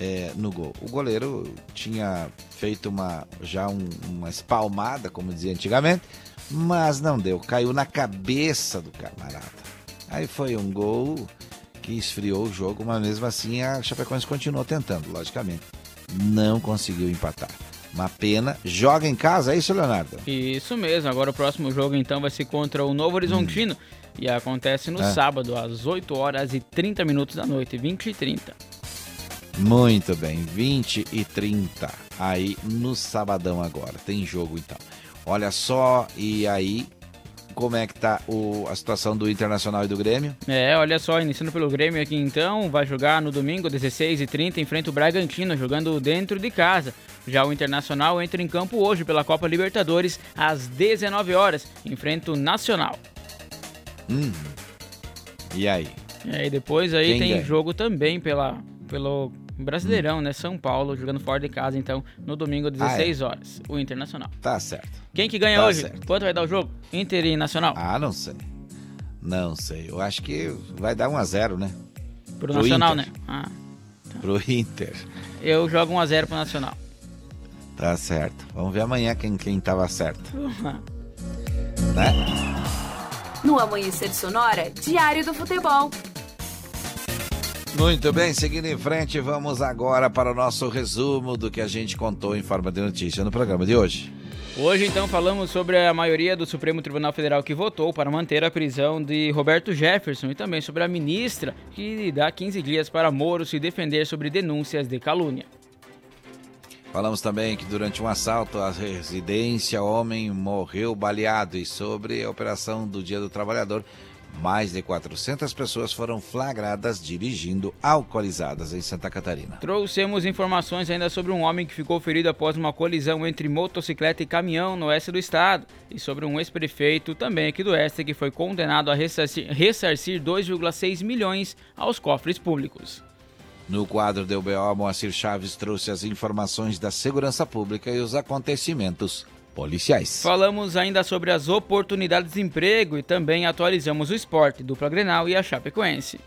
é, no gol. O goleiro tinha feito uma já um- uma espalmada, como dizia antigamente, mas não deu. Caiu na cabeça do camarada. Aí foi um gol que esfriou o jogo, mas mesmo assim a Chapecoense continuou tentando, logicamente. Não conseguiu empatar. Uma pena. Joga em casa, é isso, Leonardo? Isso mesmo, agora o próximo jogo então vai ser contra o Novo Horizontino e acontece no É. sábado às 8 horas e 30 minutos da noite, 20 e 30. Muito bem, 20 e 30 aí no sabadão agora. Tem jogo então. Olha só, e aí, como é que tá o, a situação do Internacional e do Grêmio? É, olha só, iniciando pelo Grêmio aqui então, vai jogar no domingo, 16 e 30 enfrenta o Bragantino, jogando dentro de casa. Já o Internacional entra em campo hoje pela Copa Libertadores, às 19 horas, enfrenta o Nacional. Hum. E aí? E aí depois aí Quem tem ganha? jogo também pela, pelo Brasileirão, né? São Paulo, jogando fora de casa, então, no domingo, 16 horas, o Internacional. Tá certo. Quem que ganha Tá hoje? certo. Quanto vai dar o jogo? Inter e Nacional? Ah, não sei. Não sei. Eu acho que vai dar 1 a 0 né? Pro Nacional, Inter. né? Ah, Pro Inter. eu jogo 1x0 pro Nacional. Tá certo. Vamos ver amanhã quem, quem tava certo. Né? No Amanhecer Sonora, Diário do Futebol. Muito bem, seguindo em frente, vamos agora para o nosso resumo do que a gente contou em forma de notícia no programa de hoje. Hoje, então, falamos sobre a maioria do Supremo Tribunal Federal que votou para manter a prisão de Roberto Jefferson e também sobre a ministra que dá 15 dias para Moro se defender sobre denúncias de calúnia. Falamos também que durante um assalto à residência, homem morreu baleado e sobre a operação do Dia do Trabalhador, mais de 400 pessoas foram flagradas dirigindo alcoolizadas em Santa Catarina. Trouxemos informações ainda sobre um homem que ficou ferido após uma colisão entre motocicleta e caminhão no oeste do estado e sobre um ex-prefeito também aqui do oeste que foi condenado a ressarcir, ressarcir 2,6 milhões aos cofres públicos. No quadro do UBO, Moacir Chaves trouxe as informações da segurança pública e os acontecimentos policiais. Falamos ainda sobre as oportunidades de emprego e também atualizamos o esporte, dupla Grenal e a Chapecoense.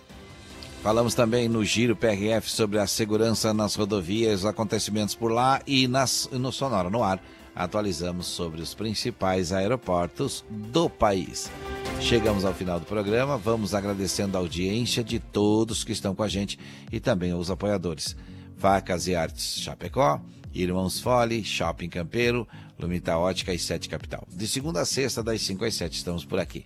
Falamos também no Giro PRF sobre a segurança nas rodovias, os acontecimentos por lá e nas, no Sonora no Ar. Atualizamos sobre os principais aeroportos do país. Chegamos ao final do programa, vamos agradecendo a audiência de todos que estão com a gente e também aos apoiadores. Facas e Artes Chapecó, Irmãos Fole, Shopping Campeiro, Lumita Ótica e Sete Capital. De segunda a sexta, das 5 às 7, estamos por aqui.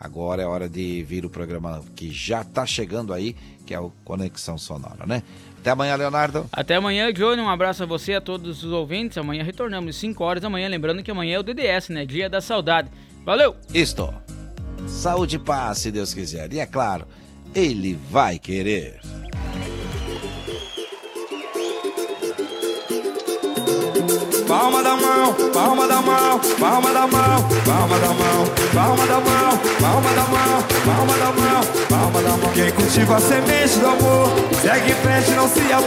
Agora é hora de vir o programa que já está chegando aí, que é o Conexão Sonora, né? Até amanhã, Leonardo. Até amanhã, Johnny. Um abraço a você e a todos os ouvintes. Amanhã retornamos às 5 horas da manhã. Lembrando que amanhã é o DDS, né? Dia da Saudade. Valeu! Isto. Saúde e paz, se Deus quiser. E é claro, Ele vai querer. Palma da mão, palma da mão, palma da mão, palma da mão, palma da mão, palma da mão, palma da mão, palma da mão. Quem cultiva a semente do amor, segue em frente, não se abala.